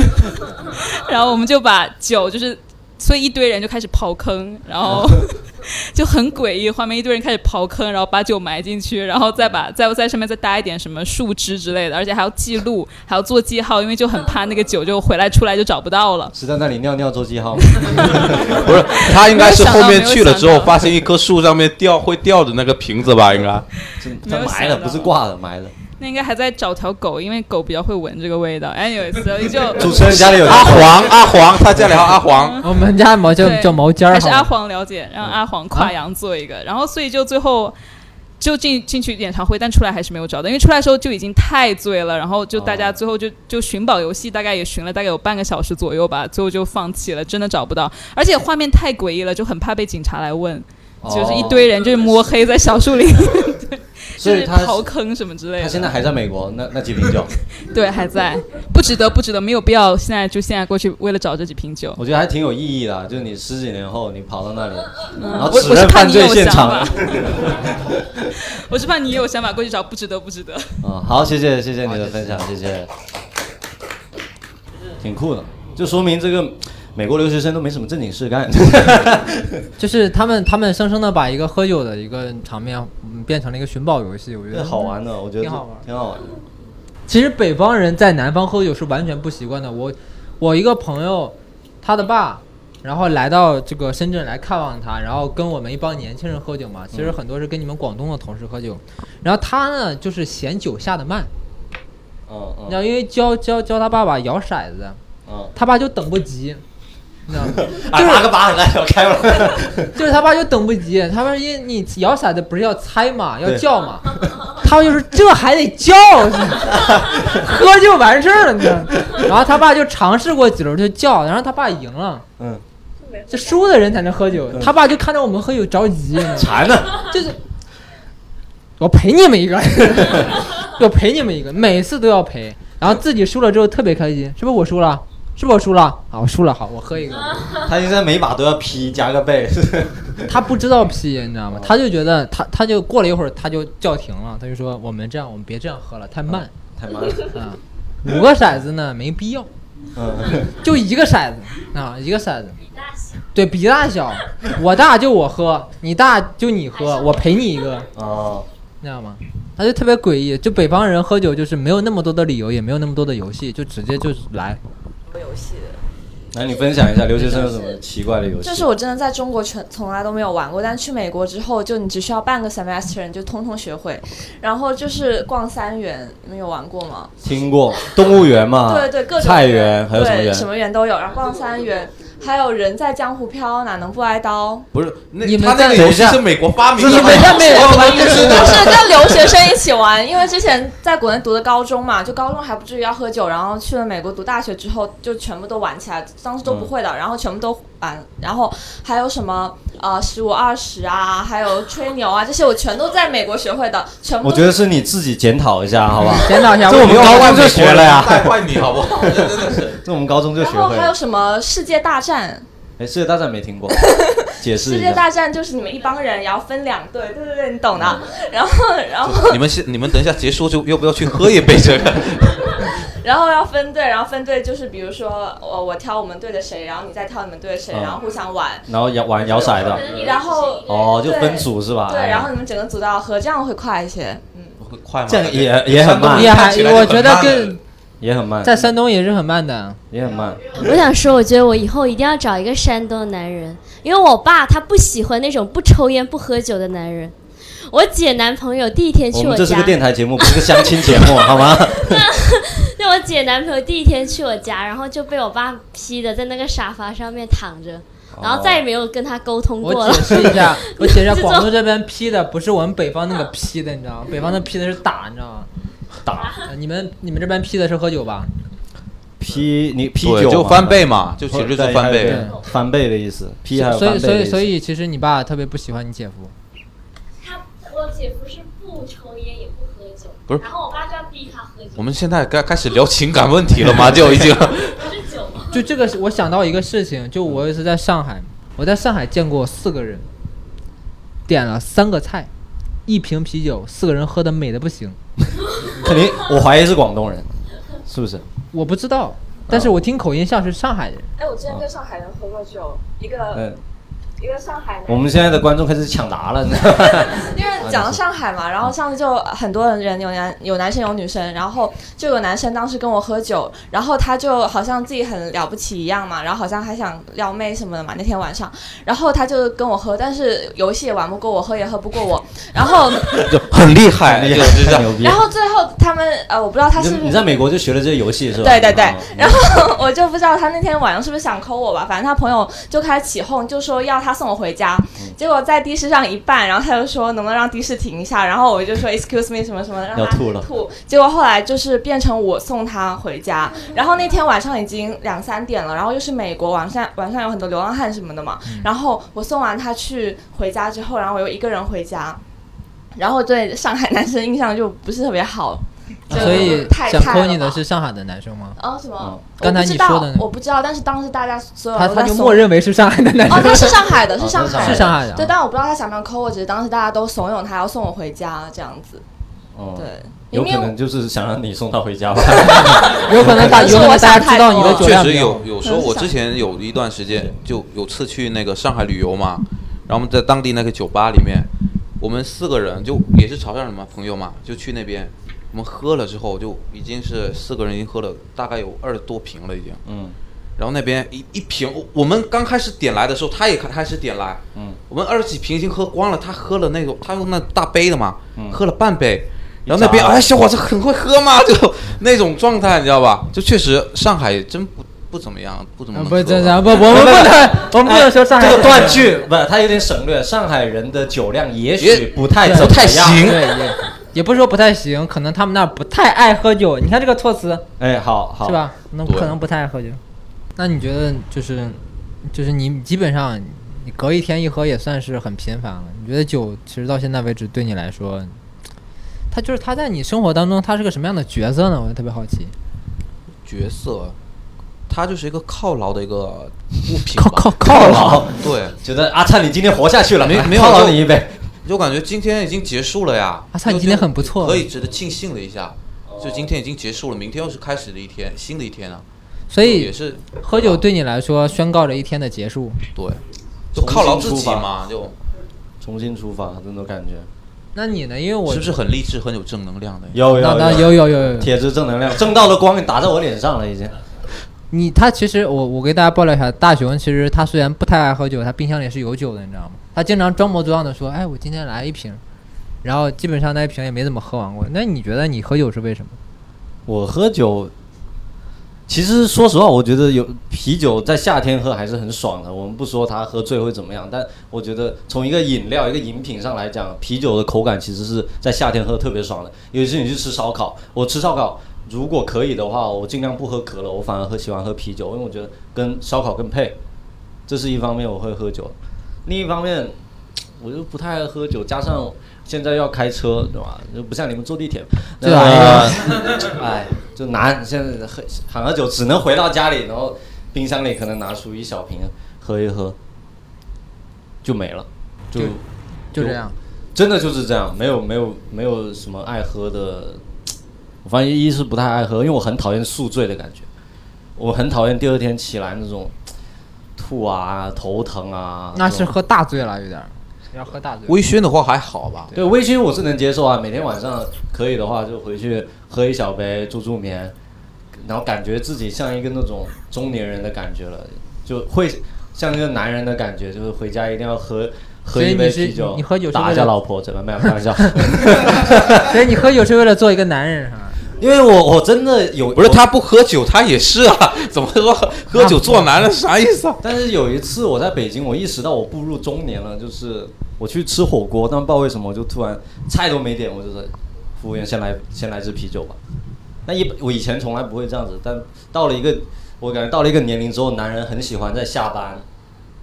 S8: 然后我们就把酒就是。所以一堆人就开始刨坑，然后 就很诡异，画面一堆人开始刨坑，然后把酒埋进去，然后再把再在上面再搭一点什么树枝之类的，而且还要记录，还要做记号，因为就很怕那个酒就回来出来就找不到了。
S2: 是在那里尿尿做记号吗？
S3: 不是，他应该是后面去了之后，发现一棵树上面掉会掉的那个瓶子吧？应该。
S2: 他埋了，不是挂了，埋了。
S8: 那应该还在找条狗，因为狗比较会闻这个味道。anyways，所以 就
S2: 主持人家里有
S3: 阿黄，阿黄，他家里还有阿黄。
S1: 我们家毛叫叫毛尖儿，
S8: 还是阿黄了解，让阿黄跨洋做一个，然后所以就最后就进进去演唱会，但出来还是没有找到，因为出来的时候就已经太醉了，然后就大家最后就就寻宝游戏大概也寻了大概有半个小时左右吧，最后就放弃了，真的找不到，而且画面太诡异了，就很怕被警察来问。就是一堆人就是摸黑在小树林，对，就是
S2: 所以他
S8: 刨坑什么之类的。
S2: 他现在还在美国，那那几瓶酒，
S8: 对还在，不值得，不值得，没有必要现在就现在过去为了找这几瓶酒。
S2: 我觉得还挺有意义的啊。就是你十几年后，你跑到那里，然后
S8: 我
S2: 指认犯
S8: 我是怕你有
S2: 罪现场。
S8: 想法，我是怕你也有想法过去找，不值得，不值得。
S2: 嗯，好，谢谢谢谢你的分享，谢谢。挺酷的，就说明这个美国留学生都没什么正经事干。
S1: 就是他们他们生生的把一个喝酒的一个场面嗯变成了一个寻宝游戏，我觉
S2: 这
S1: 得
S2: 好玩的，我觉得
S1: 挺好玩
S2: 挺好玩的。
S1: 其实北方人在南方喝酒是完全不习惯的。我我一个朋友，他的爸，然后来到这个深圳来看望他，然后跟我们一帮年轻人喝酒嘛。其实很多是跟你们广东的同事喝酒，然后他呢就是嫌酒下的慢，
S2: 嗯
S1: 你知道，因为教教教他爸爸摇骰子，
S2: 嗯
S1: 他爸就等不及。你知道吗？
S2: 开了。
S1: 就是他爸就等不及，他们因为你摇骰子不是要猜嘛，要叫嘛，他们就是这还得叫，喝就完事儿了，你知道吗？然后他爸就尝试过几轮就叫，然后他爸赢了，
S2: 嗯，
S1: 这输的人才能喝酒，他爸就看着我们喝酒着急，
S2: 馋呢。
S1: 就是我陪你们一个，我陪你们一个，每次都要陪，然后自己输了之后特别开心，是不是我输了？是不是我输了？好，我输了，好，我喝一个。
S2: 他现在每把都要 P 加个倍。
S1: 他不知道 P，你知道吗？他就觉得他他就过了一会儿他就叫停了，他就说我们这样我们别这样喝了，太慢
S2: 太慢了。
S1: 啊。五个骰子呢没必要，
S2: 嗯，
S1: 就一个骰子啊，一个骰子。
S5: 比大小，
S1: 对比大小，我大就我喝，你大就你喝，我陪你一个，
S2: 哦，
S1: 你知道吗？他就特别诡异，就北方人喝酒就是没有那么多的理由，也没有那么多的游戏，就直接就是来。
S9: 游戏的。
S2: 来你分享一下留学生有什么奇怪的游戏？
S9: 就是我真的在中国全从来都没有玩过，但去美国之后，就你只需要半个 semester 你就通通学会。然后就是逛三元，你们有玩过吗？
S2: 听过动物园嘛？
S9: 对对，各种
S2: 菜园还有什么园？
S9: 什么园都有。然后逛三元，还有人在江湖飘，哪能不挨刀？
S3: 不是，那
S1: 你们
S3: 他那个
S1: 在
S3: 游戏是美国发明的吗，
S1: 你们在美国玩的是
S9: 不是跟留学生一起玩，因为之前在国内读的高中嘛，就高中还不至于要喝酒，然后去了美国读大学之后，就全部都玩起来，当时都不会的，然后全部都玩，然后还有什么呃十五二十啊，还有吹牛啊，这些我全都在美国学会的，全部
S2: 我觉得是你自己检讨一下，好吧？
S1: 检讨一下，
S2: 这我们高中就学了呀，
S3: 带坏你好不好？这 真的是。
S2: 这我们高中就学会了。
S9: 然后还有什么世界大战？
S2: 哎，世界大战没听过，解释
S9: 世
S2: 一下。
S9: 界大战就是你们一帮人，然后分两队，对对对，你懂的。然后，然后，
S3: 你们先，你们等一下结束就要不要去喝一杯这个？
S9: 然后要分队，然后分队就是比如说我我挑我们队的谁，然后你再挑你们队的谁，
S2: 嗯
S9: 然后互相玩。
S2: 然后摇玩摇骰的，
S9: 然后
S2: 哦，就分组是吧？
S9: 对，
S2: 哎
S9: 然后你们整个组都要喝，这样会快一些。嗯，
S3: 会快吗？
S2: 这样也也很慢
S1: 也还我觉得
S3: 慢
S1: 跟
S2: 也很慢，
S1: 在山东也是很慢的。
S2: 也很慢。
S10: 我想说，我觉得我以后一定要找一个山东的男人，因为我爸他不喜欢那种不抽烟不喝酒的男人。我姐男朋友第一天去家
S2: 我们这是个，电台节目，不是个相亲节目，好吗？
S10: 那我姐男朋友第一天去我家，然后就被我爸批的在那个沙发上面躺着，然后再也没有跟他沟通过了
S1: 我解。释一下，我解释一下，广东这边批的不是我们北方那个批的，你知道吗？北方的批的是打，你知道吗？
S2: 打
S1: 呃你们你们这边批的是喝酒吧？
S2: 批你批，酒
S3: 就翻倍嘛，就其实就
S2: 对
S3: 翻倍
S2: 翻倍的意思，批还有
S1: 所以所以所以其实你爸特别不喜欢你姐夫。
S5: 他我姐夫是不抽烟也不喝酒，
S3: 不是
S5: 然后我爸就要逼他喝酒。
S3: 我们现在该开始聊情感问题了吗？就已经。
S5: 不是酒？
S1: 就这个是我想到一个事情，就我有一次在上海，我在上海见过四个人，点了三个菜，一瓶啤酒，四个人喝的美的不行。
S2: 肯定，我怀疑是广东人，是不是？
S1: 我不知道，但是我听口音像是上海人。
S9: 哎，我之前跟上海人喝过酒，一个
S2: 嗯，
S9: 一个上海男
S2: 我们现在的观众开始抢答了，你知道吗？
S9: 因为讲到上海嘛，然后上次就很多人有男有男生有女生，然后就有男生当时跟我喝酒，然后他就好像自己很了不起一样嘛，然后好像还想撩妹什么的嘛。那天晚上，然后他就跟我喝，但是游戏也玩不过我，喝也喝不过我，然后
S3: 就很厉害，
S2: 很厉害
S3: 就是这样。
S2: 牛逼
S9: 然。后最后他们呃，我不知道他是不是
S2: 你你在美国就学了这个游戏是吧？
S9: 对对对
S2: 哦，
S9: 然后我就不知道他那天晚上是不是想抠我吧，反正他朋友就开始起哄，就说要他送我回家。结果在的士上一半，然后他就说能不能让的士停一下，然后我就说 excuse me 什么什么，让他
S2: 吐了
S9: 吐。结果后来就是变成我送他回家，然后那天晚上已经两三点了，然后又是美国晚上晚上有很多流浪汉什么的嘛，然后我送完他去回家之后，然后我又一个人回家，然后对上海男生印象就不是特别好。就
S1: 所以想抠你的是上海的男生吗？
S9: 啊什么？
S1: 刚才你说的那
S9: 我不知道，但是当时大家所有
S1: 他他就
S9: 人都
S1: 默认为是上海的男生
S9: 哦，
S1: 生。
S9: 他是上海的，是
S2: 哦
S9: 上海的，
S2: 他是
S1: 是上海的啊
S9: 对，但我不知道他想不想抠我，只是当时大家都怂恿他要送我回家这样子。
S2: 哦，
S9: 对，
S2: 有可能就是想让你送他回家吧。
S1: 有可能大有可能大家知道你的酒
S3: 确实有有时候，我之前有一段时间就有次去那个上海旅游嘛，然后我们在当地那个酒吧里面，我们四个人就也是潮汕人嘛，朋友嘛，就去那边，我们喝了之后就已经是四个人已经喝了大概有二十多瓶了已经，
S2: 嗯
S3: 然后那边一一瓶，我我们刚开始点来的时候，他也开始点来，
S2: 嗯，
S3: 我们二十几瓶已经喝光了，他喝了那种他用那大杯的嘛，
S2: 嗯
S3: 喝了半杯。然后那边哎，小伙子很会喝嘛，就那种状态，你知道吧？就确实上海真不不怎么样，不怎么
S1: 不这
S3: 吧
S1: 这不我们不能我们不能说上海
S2: 这个断句不，他有点省略。上海人的酒量也许不太
S3: 不太行
S1: 对也也不是说不太行，可能他们那儿不太爱喝酒。你看这个措辞
S2: 哎，好好
S1: 是？吧？那
S3: 对
S1: 可能不太爱喝酒。那你觉得就是就是你基本上你隔一天一喝也算是很频繁了。你觉得酒其实到现在为止对你来说，它就是它在你生活当中它是个什么样的角色呢？我就特别好奇。
S3: 角色，它就是一个犒劳的一个物品
S1: 犒
S3: 吧。
S1: 犒犒劳
S3: 对，
S2: 觉得阿灿你今天活下去了，
S3: 没没有
S2: 犒劳你一杯。
S3: 就感觉今天已经结束了呀。
S1: 阿灿你今天很不错
S3: 可以值得庆幸了一下。就今天已经结束了，明天又是开始的一天，新的一天啊。
S1: 所以
S3: 也是
S1: 喝酒对你来说宣告着一天的结束。
S3: 对，就犒劳自己嘛，就
S2: 重新出发那种感觉。
S1: 那你呢？因为我
S3: 是不是很励志、很有正能量的？
S2: 有有
S1: 有有有有
S2: 铁质正能量，正道的光打在我脸上了已经。
S1: 你他其实我我给大家爆料一下，大熊其实他虽然不太爱喝酒，他冰箱里是有酒的，你知道吗？他经常装模作样的说：“哎，我今天来一瓶。”然后基本上那一瓶也没怎么喝完过。那你觉得你喝酒是为什么？
S2: 我喝酒，其实说实话，我觉得有啤酒在夏天喝还是很爽的。我们不说它喝醉会怎么样，但我觉得从一个饮料、一个饮品上来讲，啤酒的口感其实是在夏天喝特别爽的。尤其是你去吃烧烤，我吃烧烤如果可以的话，我尽量不喝可乐，我反而喝喜欢喝啤酒，因为我觉得跟烧烤更配。这是一方面我会喝酒，另一方面我就不太爱喝酒，加上现在要开车，对吧？就不像你们坐地铁，
S1: 对
S2: 吧
S1: 啊
S2: 哎，就难。现在喝喊了酒，只能回到家里，然后冰箱里可能拿出一小瓶喝一喝，就没了，就
S1: 就就这样。
S2: 真的就是这样，没有没有没有什么爱喝的。我发现一是不太爱喝，因为我很讨厌宿醉的感觉，我很讨厌第二天起来那种吐啊、头疼啊。
S1: 那是喝大醉了，有点儿要喝大醉。
S3: 微醺的话还好吧？
S2: 对微醺我是能接受啊，每天晚上可以的话就回去喝一小杯助助眠，然后感觉自己像一个那种中年人的感觉了，就会像一个男人的感觉，就是回家一定要喝喝一杯啤酒，
S1: 你喝酒是
S2: 打
S1: 为了
S2: 一下老婆，怎么没有开玩笑？
S1: 所以你喝酒是为了做一个男人是吧？
S2: 因为我我真的有
S3: 不是他不喝酒，他也是啊，怎么说喝酒做男人啥意思啊？
S2: 但是有一次我在北京，我意识到我步入中年了，就是我去吃火锅，但不知道为什么我就突然菜都没点，我就说服务员先来先来支啤酒吧。那一我以前从来不会这样子，但到了一个我感觉到了一个年龄之后，男人很喜欢在下班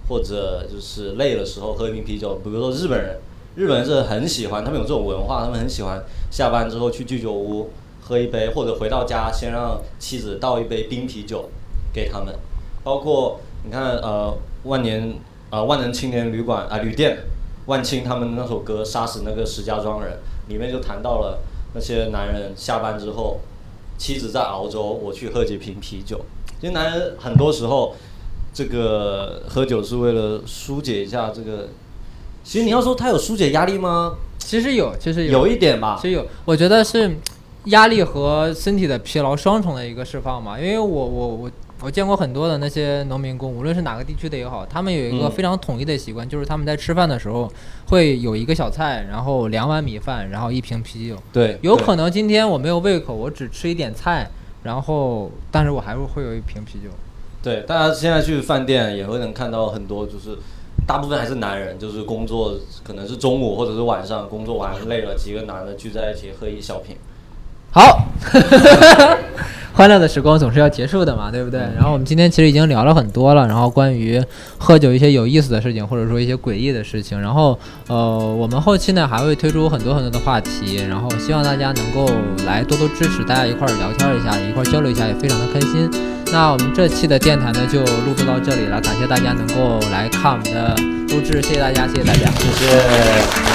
S2: 或者就是累的时候喝一瓶啤酒。比如说日本人，日本人是很喜欢，他们有这种文化，他们很喜欢下班之后去居酒屋喝一杯，或者回到家先让妻子倒一杯冰啤酒给他们。包括你看呃万年呃万能青年旅馆啊、旅店，万青他们那首歌《杀死那个石家庄人》里面就谈到了那些男人下班之后，妻子在熬粥，我去喝几瓶啤酒。其实男人很多时候这个喝酒是为了疏解一下这个。其实你要说他有疏解压力吗？
S1: 其实有，其实
S2: 有一点吧
S1: 其实有，我觉得是压力和身体的疲劳双重的一个释放嘛。因为我我我我见过很多的那些农民工，无论是哪个地区的也好，他们有一个
S2: 嗯
S1: 非常统一的习惯，就是他们在吃饭的时候会有一个小菜，然后两碗米饭，然后一瓶啤酒。
S2: 对对
S1: 有可能今天我没有胃口，我只吃一点菜，然后但是我还是会有一瓶啤酒。
S2: 对，大家现在去饭店也会能看到很多，就是大部分还是男人，就是工作可能是中午或者是晚上工作完累了，几个男的聚在一起喝一小瓶。
S1: 好，欢乐的时光总是要结束的嘛，对不对？然后我们今天其实已经聊了很多了，然后关于喝酒一些有意思的事情，或者说一些诡异的事情。然后呃，我们后期呢还会推出很多很多的话题，然后希望大家能够来多多支持，大家一块儿聊天一下，一块儿交流一下，也非常的开心。那我们这期的电台呢就录制到这里了，感谢大家能够来看我们的录制，谢谢大家，谢谢大家，
S2: 谢谢。